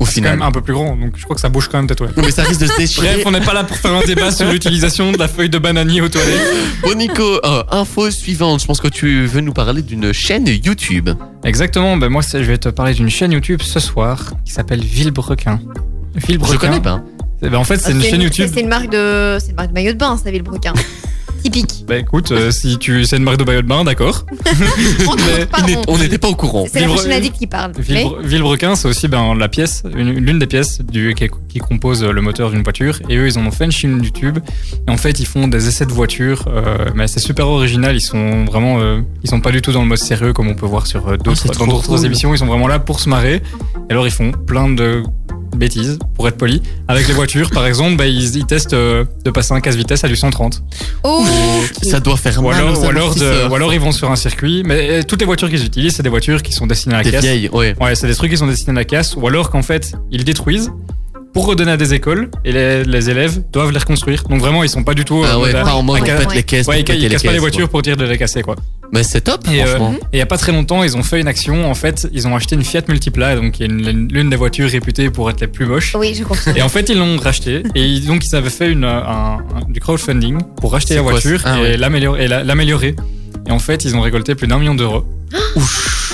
Au C'est quand final. même un peu plus grand, donc je crois que ça bouge quand même tes toilettes. Non, mais ça risque de se déchirer. Bref, on n'est pas là pour faire un débat sur l'utilisation de la feuille de bananier aux toilettes. [laughs] Bon, Nico, euh, info suivante. Je pense que tu veux nous parler d'une chaîne YouTube. Exactement, ben moi je vais te parler d'une chaîne YouTube ce soir qui s'appelle Villebrequin. Villebrequin. Je connais pas. Eh ben, en fait, c'est Ah, une chaîne YouTube. C'est c'est une marque de, c'est une marque de maillot de bain, ça, Villebrequin. [laughs] Typique. Bah écoute, euh, si tu c'est une marque de maillot de bain, d'accord. [laughs] On n'était pas au courant. C'est la prochaine addict qui parle. Villebrequin, c'est aussi ben, la pièce, une- l'une des pièces du, qui, qui compose le moteur d'une voiture. Et eux, ils en ont fait une chaîne YouTube. Et en fait, ils font des essais de voitures. euh, mais c'est super original. Ils sont vraiment, euh, ils sont pas du tout dans le mode sérieux comme on peut voir sur euh, Ah, d'autres, c'est dans trop d'autres cool. émissions. Ils sont vraiment là pour se marrer. Et alors, ils font plein de bêtises, pour être poli. Avec les voitures, par exemple, bah, ils, ils testent euh, de passer un casse-vitesse à du 130. Oh. Ça doit faire Ou mal alors, ou, alors de- ou alors ils vont sur un circuit. Mais euh, toutes les voitures qu'ils utilisent, c'est des voitures qui sont destinées à la Des casse. vieilles, ouais. Ouais, c'est des trucs qui sont destinés à la casse, ou alors qu'en fait, ils détruisent pour redonner à des écoles, et les, les élèves doivent les reconstruire. Donc vraiment, ils sont pas du tout... Ah euh, ouais, pas en mode on pète les caisses. Ouais, ils, cassent pas les voitures quoi. pour dire de les casser, quoi. Mais c'est top, Et, euh, franchement. Et il y a pas très longtemps, ils ont fait une action. En fait, ils ont acheté une Fiat Multipla, donc qui est une- l'une des voitures réputées pour être les plus moches. Oui, je comprends. Et en fait, ils l'ont racheté. Et donc, ils avaient fait une, un- un- du crowdfunding pour racheter la voiture Ah et ouais. l'améliorer. et la-. Et en fait, ils ont récolté plus d'un million d'euros.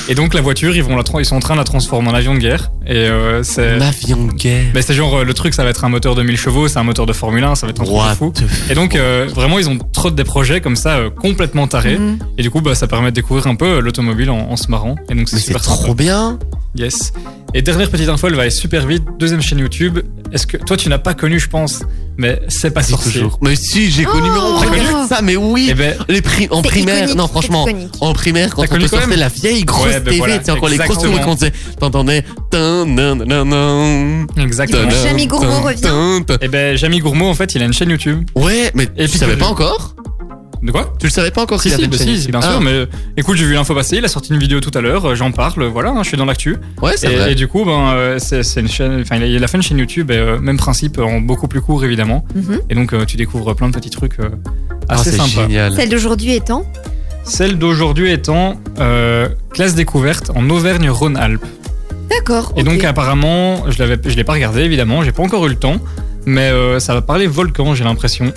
Et donc, la voiture, ils, vont la tra- ils sont en train de la transformer en avion de guerre. Et euh, c'est. Un avion de guerre. Mais c'est genre, euh, le truc, ça va être un moteur de 1000 chevaux, c'est un moteur de Formule 1, ça va être un truc de fou. Et donc, euh, vraiment, ils ont trop des projets comme ça, euh, complètement tarés. Mhm. Et du coup, bah, ça permet de découvrir un peu l'automobile en, en se marrant. Et donc, c'est super trop sympa. bien. Yes. Et dernière petite info, elle va aller super vite. Deuxième chaîne YouTube. Est-ce que toi, tu n'as pas connu, je pense, mais c'est pas sorcier. toujours. Mais si, j'ai connu, mais on Oh. regarde ça, mais oui. Eh ben, Les pri- en primaire, iconique, non, franchement, en primaire, quand on connu te sortait la vieille grosse Ouais, ben TV, voilà, tu sais, encore les grosses télés qu'on disait, t'entendais. exactement. Jamie Gourmaud revient. Et ben, Jamie Gourmaud, en fait, il a une chaîne YouTube. Ouais, mais Et tu puis savais pas encore? De quoi Tu le savais pas encore Si, si, bah si, bien Ah, sûr. Mais euh, écoute, j'ai vu l'info passer. Il a sorti une vidéo tout à l'heure. euh, J'en parle. Voilà, hein, je suis dans l'actu. Ouais, c'est Et, du coup, ben, euh, c'est c'est une chaîne. Enfin, il a- fait une chaîne YouTube. et, euh, même principe, en beaucoup plus court, évidemment. Mhm. Et donc, euh, tu découvres plein de petits trucs euh, Ah, assez sympas. génial. Celle d'aujourd'hui étant Celle d'aujourd'hui étant euh, classe découverte en Auvergne-Rhône-Alpes. D'accord. Et donc apparemment, je l'avais, je l'ai pas regardé évidemment, j'ai pas encore eu le temps, mais euh, ça va parler volcan, j'ai l'impression.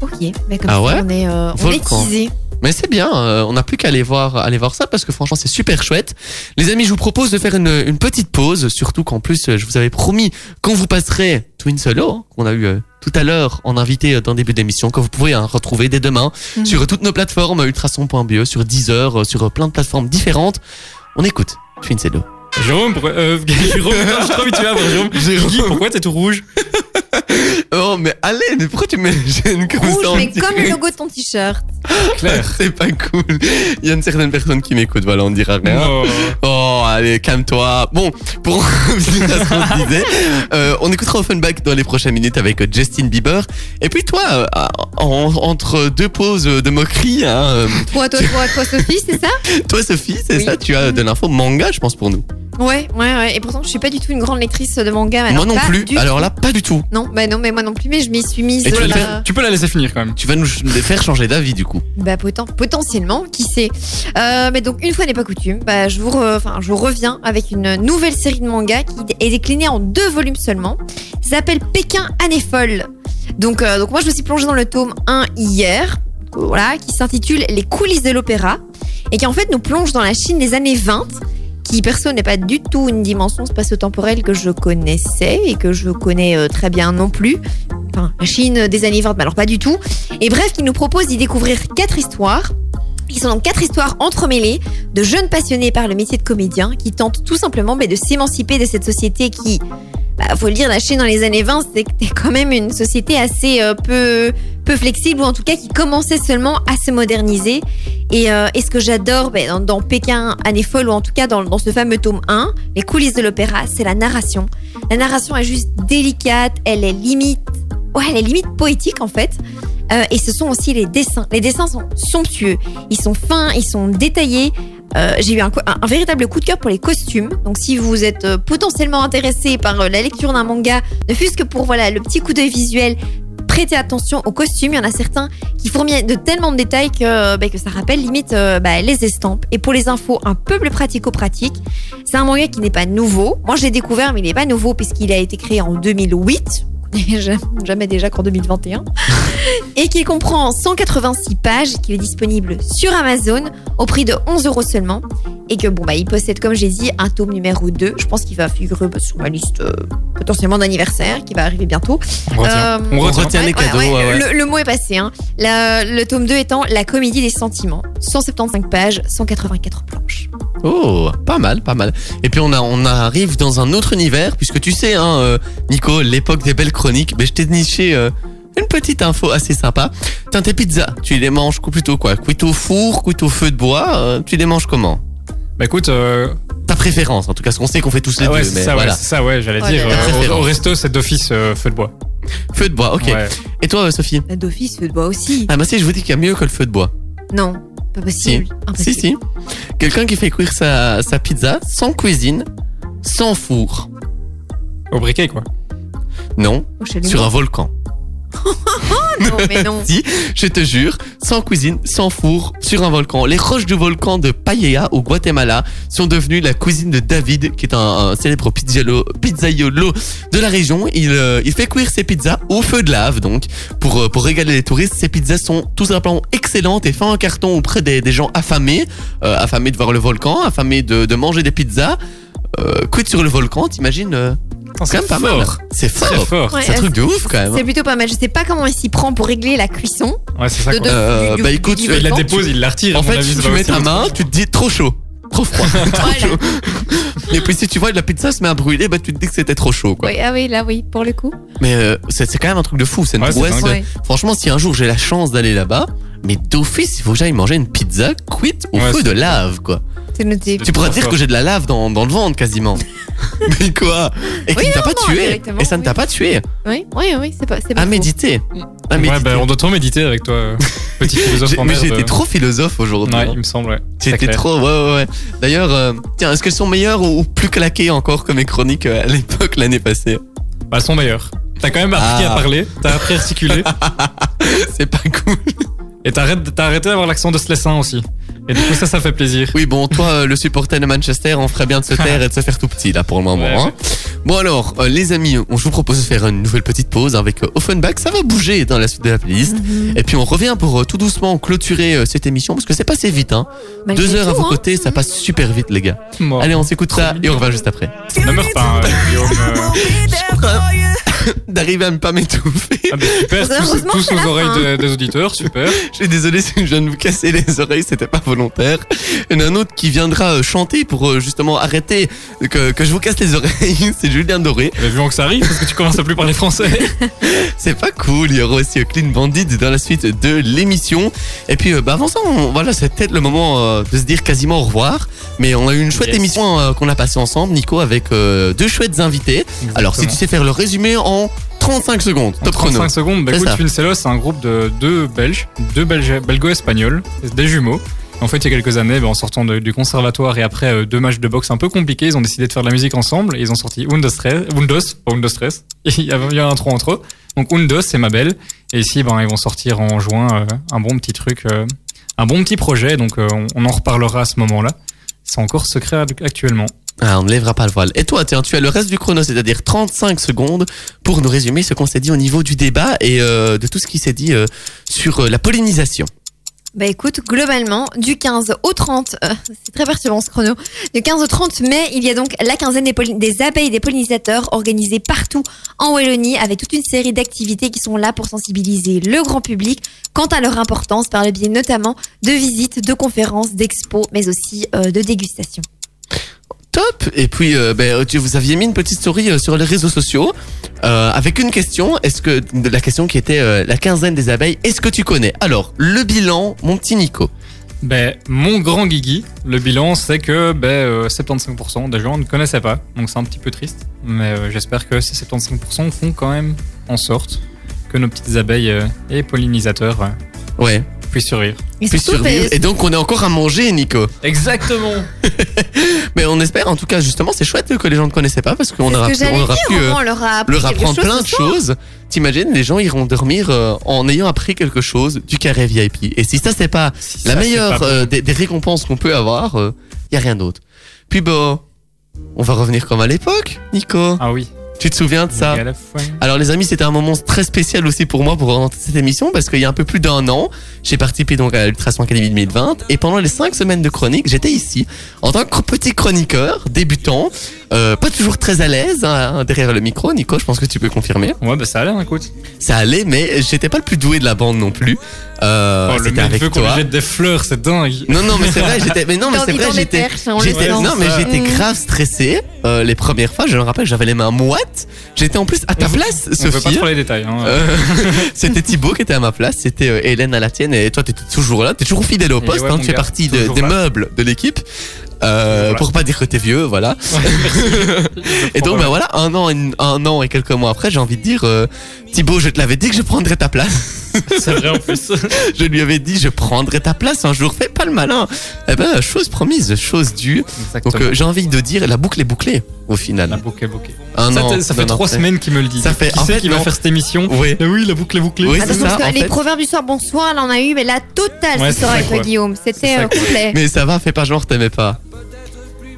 Ok. Mais comme Ah ça, on est, euh, on est teasé. Mais c'est bien, euh, on n'a plus qu'à aller voir, aller voir ça parce que franchement c'est super chouette. Les amis, je vous propose de faire une, une petite pause, surtout qu'en plus euh, je vous avais promis quand vous passerez Twin Solo, hein, qu'on a eu euh, tout à l'heure en invité euh, dans le début d'émission que vous pourrez hein, retrouver dès demain Mhm. sur toutes nos plateformes ultrason.be, sur Deezer, euh, sur plein de plateformes différentes. On écoute Twin Cedo. Jérôme, pourquoi, euh, [laughs] Jérôme, je suis trop habitué à voir Jérôme. Jérôme. Guy, pourquoi t'es tout rouge? [laughs] Oh mais allez, mais pourquoi tu mets les gènes comme Rouge, ça mais comme le logo de ton t-shirt. Claire. [laughs] C'est pas cool. Il y a une certaine personne qui m'écoute, voilà, on dira rien. Oh. Oh, allez, calme-toi. Bon, pour [laughs] revenir à ce qu'on disait, euh, on écoutera Offenbach dans les prochaines minutes avec euh, Justin Bieber. Et puis toi, euh, en- entre deux pauses de moquerie, hein, euh, Toi, toi, toi, toi, Sophie, c'est ça? Toi Sophie, c'est Oui. ça, tu as de l'info manga, je pense, pour nous. Ouais, ouais, ouais. Et pourtant, je suis pas du tout une grande lectrice de manga. moi non plus. Alors là, pas du tout. Non, bah non, mais moi non plus, mais je m'y suis mise. Et tu euh, Tu peux la laisser finir quand même. Tu vas nous les faire changer d'avis du coup. Bah poten- potentiellement, qui sait. Euh, mais donc une fois n'est pas coutume, bah, je vous, re- enfin je reviens avec une nouvelle série de mangas qui est déclinée en deux volumes seulement. Ça s'appelle Pékin année folle. Donc euh, donc moi je me suis plongée dans le tome 1 hier, voilà, qui s'intitule Les coulisses de l'opéra et qui en fait nous plonge dans la Chine des années 20 qui perso n'est pas du tout une dimension spatio-temporelle que je connaissais et que je connais euh, très bien non plus. Enfin, la Chine des années 20, mais alors pas du tout. Et bref, qui nous propose d'y découvrir quatre histoires. Qui sont donc quatre histoires entremêlées de jeunes passionnés par le métier de comédien qui tentent tout simplement mais, de s'émanciper de cette société qui, bah, faut le dire, la Chine dans les années 20, c'était quand même une société assez euh, peu, peu flexible ou en tout cas qui commençait seulement à se moderniser. Et, euh, ce que j'adore dans, dans Pékin année folle ou en tout cas dans, dans ce fameux tome 1, les coulisses de l'opéra, c'est la narration. La narration est juste délicate, elle est limite, ouais, elle est limite poétique en fait. Euh, et ce sont aussi les dessins. Les dessins sont somptueux, ils sont fins, ils sont détaillés. Euh, J'ai eu un, véritable coup de cœur pour les costumes. Donc, si vous êtes euh, potentiellement intéressé par la lecture d'un manga, ne fût-ce que pour voilà le petit coup d'œil visuel, prêtez attention aux costumes. Il y en a certains qui fourmillent de tellement de détails que, bah, ça rappelle limite bah, les estampes. Et pour les infos un peu plus pratico-pratique, c'est un manga qui n'est pas nouveau. Moi, je l'ai découvert, mais il n'est pas nouveau puisqu'il a été créé en 2008. [laughs] Jamais- déjà qu'en 2021 et qui comprend 186 pages, qu'il est disponible sur Amazon au prix de 11 euros seulement. Et que bon, bah, il possède, comme j'ai dit, un tome numéro 2. Je pense qu'il va figurer bah, sur ma liste euh, potentiellement d'anniversaire qui va arriver bientôt. On retient. Euh, On retient. les cadeaux, ouais, ouais. Le, le mot est passé. Hein. La- le tome 2 étant La comédie des sentiments. 175 pages, 184 planches. Oh, pas mal, pas mal. Et puis on, a, on arrive dans un autre univers, puisque tu sais, hein, euh, Nico, l'époque des belles chroniques, mais je t'ai niché euh, une petite info assez sympa. Tiens, tes pizzas, tu les manges plutôt quoi? Cuite au four, cuite au feu de bois, euh, tu les manges comment? Bah écoute, euh, Ta préférence, en tout cas, ce qu'on sait qu'on fait tous les ah ouais, deux, c'est mais ça, voilà. ouais, c'est ça, ouais, j'allais dire. euh, au- Préférence. resto, c'est d'office euh, feu de bois. Feu de bois, ok. Ouais. Et toi, euh, Sophie? La D'office, feu de bois aussi. Ah bah si, je vous dis qu'il y a mieux que le feu de bois. Non, pas possible. Si, Impossible. si. Quelqu'un qui fait cuire sa, sa pizza sans cuisine, sans four. Au briquet, quoi. Non, Oh, sur un volcan. [laughs] Non, mais non. [laughs] Si, je te jure, sans cuisine, sans four, sur un volcan. Les roches du volcan de Paella au Guatemala sont devenues la cuisine de David, qui est un, un célèbre pizzaiolo, pizzaiolo de la région. Il, euh, il fait cuire ses pizzas au feu de lave, donc, pour, euh, pour régaler les touristes. Ses pizzas sont tout simplement excellentes et faites en carton auprès des, des gens affamés, euh, affamés de voir le volcan, affamés de, de manger des pizzas. Euh, cuites sur le volcan, t'imagines C'est quand même pas mal. fort. C'est Très fort. Ouais, C'est un truc de ouf quand même. C'est plutôt pas mal. Je sais pas comment il s'y prend pour régler la cuisson. Ouais, c'est ça, de- quoi. Euh, du- du- bah écoute, du il la Il la volcan. dépose, il la retire. En fait, avis, tu mets ta main, tu te dis trop chaud. Trop froid. [laughs] trop Voilà. chaud. Et puis si tu vois de la pizza se met à brûler, bah tu te dis que c'était trop chaud quoi. Oui, ah oui, là oui, pour le coup. Mais euh, c'est c'est quand même un truc de fou, c'est une Ouais, prouesse. Franchement, si un jour j'ai la chance d'aller là-bas, mais d'office, il faut que j'aille manger une pizza cuite au Ouais, feu de lave quoi. Tu pourras dire fort. que j'ai de la lave dans, dans le ventre quasiment. [laughs] mais quoi Et qui Oui, ne t'a pas non, tué. Et ça ne oui. t'a pas tué. Oui, oui, oui, c'est pas, c'est pas À faux. méditer. À Ouais, méditer. bah, on doit trop méditer avec toi, euh, petit [laughs] philosophe en mais été trop philosophe aujourd'hui. Ouais, hein. il me semble, ouais. J'étais trop, ouais, ouais, ouais. D'ailleurs, euh, tiens, est-ce qu'elles sont meilleures ou, ou plus claquées encore que mes chroniques euh, à l'époque l'année passée Bah, elles sont meilleures. T'as quand même appris Ah. à parler, t'as appris à articuler, [laughs] C'est pas cool. Et t'as arrêté, t'as arrêté d'avoir l'accent de Slessin aussi. Et du coup, ça, ça fait plaisir. Oui, bon, toi, euh, le supporter de Manchester, on ferait bien de se [laughs] taire et de se faire tout petit là pour le moment. Ouais, hein. Bon alors, euh, les amis, on, je vous propose de faire une nouvelle petite pause avec euh, Offenbach. Ça va bouger dans la suite de la playlist. Mhm. Et puis on revient pour euh, tout doucement clôturer euh, cette émission parce que c'est passé vite. Hein. Malgré Deux heures à vos hein. côtés, ça passe super vite les gars. Bon. Allez, on s'écoute ça et on revient juste après. Ne meurs pas, hein, Guillaume. [laughs] [laughs] d'arriver à ne pas m'étouffer. Ah bah super, tous, tous aux oreilles de- des auditeurs, super. [laughs] Je suis désolé si je viens de vous casser les oreilles, c'était pas volontaire. Il y en a un autre qui viendra euh, chanter pour euh, justement arrêter que, que je vous casse les oreilles. [laughs] C'est Julien Doré. Mais vu que ça arrive, parce que tu commences à plus parler français. C'est pas cool. Il y aura aussi euh, Clean Bandit dans la suite de l'émission. Et puis, euh, bah, avant ça, on- voilà, c'est peut-être le moment euh, de se dire quasiment au revoir. Mais on a eu une chouette Yes. émission euh, qu'on a passée ensemble, Nico, avec euh, deux chouettes invités. Alors, si tu sais faire le résumé en 35 secondes, En top chrono. 35 secondes, bah C'est écoute, c'est un groupe de deux Belges, deux Belges, belgo-espagnols, des jumeaux. En fait, il y a quelques années, bah, en sortant de- du conservatoire et après euh, deux matchs de boxe un peu compliqués, ils ont décidé de faire de la musique ensemble et ils ont sorti Undos pas Undos Stress. [laughs] Il y a, il y a un intro entre eux. Donc Undos, c'est ma belle. Et ici, ben, ils vont sortir en juin euh, un bon petit truc, euh, un bon petit projet. Donc on, on en reparlera à ce moment-là. C'est encore secret actuellement. Ah, on ne lèvera pas le voile. Et toi, tiens, tu as le reste du chrono, c'est-à-dire 35 secondes pour nous résumer ce qu'on s'est dit au niveau du débat et euh, de tout ce qui s'est dit euh, sur euh, la pollinisation. Bah écoute, globalement, du 15 au 30, euh, c'est très perturbant ce chrono, du 15 au 30 mai, il y a donc la quinzaine des, abeilles et des pollinisateurs organisée partout en Wallonie avec toute une série d'activités qui sont là pour sensibiliser le grand public quant à leur importance par le biais notamment de visites, de conférences, d'expos, mais aussi de dégustations. Top Et puis, euh, ben, tu, vous aviez mis une petite story euh, sur les réseaux sociaux euh, avec une question. Est-ce que la question qui était la quinzaine des abeilles Est-ce que tu connais? Alors, le bilan, mon petit Nico. Ben, mon grand Guigui, le bilan, c'est que ben, euh, 75% des gens ne connaissaient pas. Donc c'est un petit peu triste. Mais j'espère que ces 75% font quand même en sorte que nos petites abeilles et pollinisateurs Ouais. Puissent survivre. Et Puis surtout, survivre. Et donc, on est encore à manger, Nico. Exactement [laughs] Mais on espère, en tout cas, justement, c'est chouette que les gens ne connaissaient pas parce qu'on c'est ce aura que j'allais on aura dire, pu au euh, moins, on leur a appris leur quelque apprendre chose plein ce de soir. choses. T'imagines, les gens iront dormir euh, en ayant appris quelque chose du carré VIP. Et si ça, c'est pas Si la ça, c'est meilleure pas bon. euh, des, des récompenses qu'on peut avoir, il y a rien d'autre. Puis bon, on va revenir comme à l'époque, Nico. Ah oui. Tu te souviens de ça. Alors les amis, c'était un moment très spécial aussi pour moi pour présenter cette émission parce qu'il y a un peu plus d'un an, j'ai participé donc à l'Ultrason Academy 2020 et pendant les cinq semaines de chronique, j'étais ici en tant que petit chroniqueur débutant, euh, pas toujours très à l'aise hein, derrière le micro. Nico, je pense que tu peux confirmer. Ouais, bah ça a l'air, écoute. Ça allait, mais j'étais pas le plus doué de la bande non plus. Euh, oh, le mec avec veut qu'on jette des fleurs, c'est dingue. Non, non, mais c'est vrai, [laughs] j'étais, mais non, mais c'est vrai, j'étais, sent. non, mais j'étais Mm. grave stressé euh, les premières fois. Je me rappelle, j'avais les mains moites. J'étais en plus à ta On place, On veut pas Sophie. trop les détails. Hein. Euh, [laughs] c'était Thibaut qui était à ma place, c'était euh, Hélène à la tienne et toi t'étais toujours là, t'es toujours fidèle au poste, ouais, hein, tu fais partie de- des là. meubles de l'équipe. Euh, Voilà. Pour pas dire que t'es vieux, voilà. [laughs] Et donc, bah voilà, un an, et, un an et quelques mois après, j'ai envie de dire, euh, Thibaut, je te l'avais dit que je prendrais ta place. [laughs] c'est vrai en plus. je lui avais dit, je prendrais ta place un jour, fais pas le malin. Eh ben, chose promise, chose due. Exactement. Donc, euh, j'ai envie de dire, la boucle est bouclée, au final. la boucle est bouclée. Un ça, an, t'es- ça fait trois semaines qu'il me le dit. Ça fait- Qui en c'est fait, qui va faire cette émission Oui. Eh oui, la boucle est bouclée. Oui, parce ça, que en les fait. proverbes du soir, bonsoir, là on a eu, mais la totale Ouais, ce c'est soir avec. Guillaume. C'était euh, complet. Mais ça va, fais pas genre, t'aimais pas.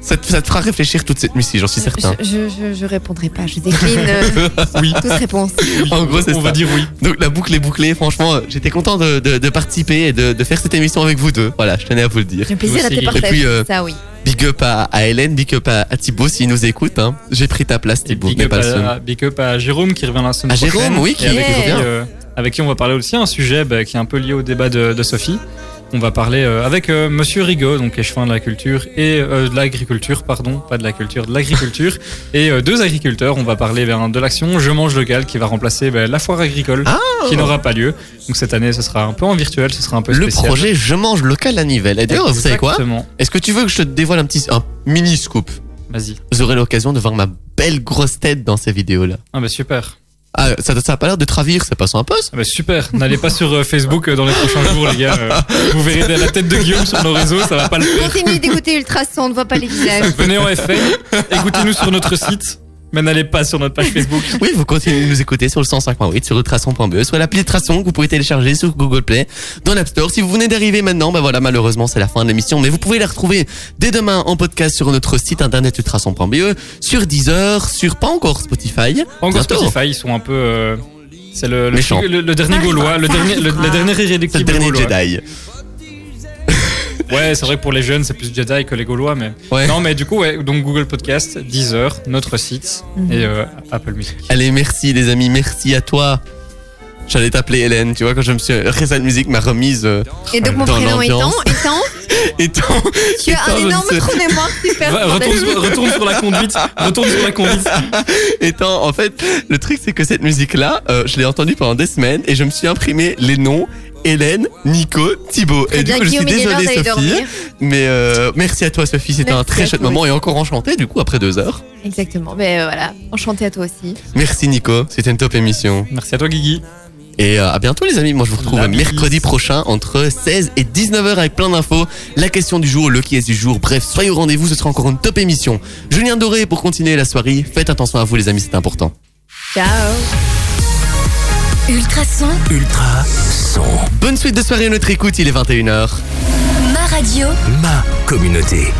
Ça te, ça te fera réfléchir toute cette nuit, j'en suis certain. Je, je, je, je répondrai pas, je décline euh, [laughs] Oui. toute réponse. Oui, En gros, c'est on va ça. dire oui. Donc la boucle est bouclée, franchement, euh, j'étais content de, de, de participer et de, de faire cette émission avec vous deux. Voilà, je tenais à vous le dire. J'ai un plaisir à tes Et partager. puis, euh, Ça, oui. Big up à, à Hélène, big up à, à Thibaut s'il nous écoute. Hein. J'ai pris ta place Thibaut, big mais up, pas le seul. à, big up à Jérôme qui revient la semaine À prochaine. Jérôme, oui, qui- avec, qui qui, revient. euh, avec qui on va parler aussi un sujet bah, qui est un peu lié au débat de, de Sophie. On va parler euh, avec euh, Monsieur Rigaud, donc échevin de la culture et euh, de l'agriculture, pardon, pas de la culture, de l'agriculture, [laughs] et euh, deux agriculteurs. On va parler ben, de l'action Je mange local qui va remplacer ben, la foire agricole Ah qui n'aura pas lieu. Donc cette année, ce sera un peu en virtuel, ce sera un peu Le spécial. projet Je mange local à Nivelles. Et d'ailleurs, vous savez quoi. Est-ce que tu veux que je te dévoile un petit, un mini scoop Vas-y. Vous aurez l'occasion de voir ma belle grosse tête dans ces vidéos-là. Ah bah super. Ah, ça, ça a pas l'air de travir, c'est pas sympa ça Ah bah super. N'allez pas sur euh, Facebook euh, dans les prochains jours, les gars. Euh, vous verrez la tête de Guillaume sur nos réseaux, ça va pas le faire. Continue d'écouter Ultrason, on ne voit pas les visages. Venez en FM, écoutez-nous sur notre site, mais n'allez pas sur notre page Facebook. [laughs] Oui, vous continuez de nous écouter sur le 105.8, sur ultrason.be, soit l'appli Ultrason que vous pouvez télécharger sur Google Play, dans l'App Store. Si vous venez d'arriver maintenant, ben voilà, malheureusement, c'est la fin de l'émission, mais vous pouvez la retrouver dès demain en podcast sur notre site internet ultrason.be, sur Deezer, sur pas encore Spotify. Encore Bientôt. Spotify, ils sont un peu. euh, c'est le, le, le- le dernier Gaulois, le dernier, le, le dernier le dernier. Jedi. Ouais, c'est vrai que pour les jeunes, c'est plus Jedi que les Gaulois, mais. Ouais. Non, mais du coup, ouais, donc Google Podcast, Deezer, notre site Mhm. et euh, Apple Music. Allez, merci les amis, merci à toi. J'allais t'appeler Hélène, tu vois, quand je me suis. Reza Music m'a remise. euh, Et donc mon prénom étant, étant, étant. tu as étant, un énorme trou de mémoire super. Va- retourne, sur- retourne sur la conduite. Retourne sur la conduite. [laughs] étant, en fait, le truc c'est que cette musique-là, euh, je l'ai entendue pendant des semaines et je me suis imprimé les noms Hélène, Nico, Thibaut. Et du coup, je suis Guillaume, il est l'heure désolé, d'aller Sophie. Mais euh, merci à toi, Sophie. C'était un très chouette moment et encore enchanté, du coup, après deux heures. Exactement. Mais euh, voilà, enchanté à toi aussi. Merci, Nico. C'était une top émission. Merci à toi, Guigui. Et euh, à bientôt, les amis. Moi, je vous retrouve La bise. mercredi prochain entre 16 et 19h avec plein d'infos. La question du jour, le qui est du jour. Bref, soyez au rendez-vous. Ce sera encore une top émission. Julien Doré pour continuer la soirée. Faites attention à vous, les amis. C'est important. Ciao. Ultrason, Ultra son. Bonne suite de soirée à notre écoute. Il est 21h. ma radio. Ma communauté.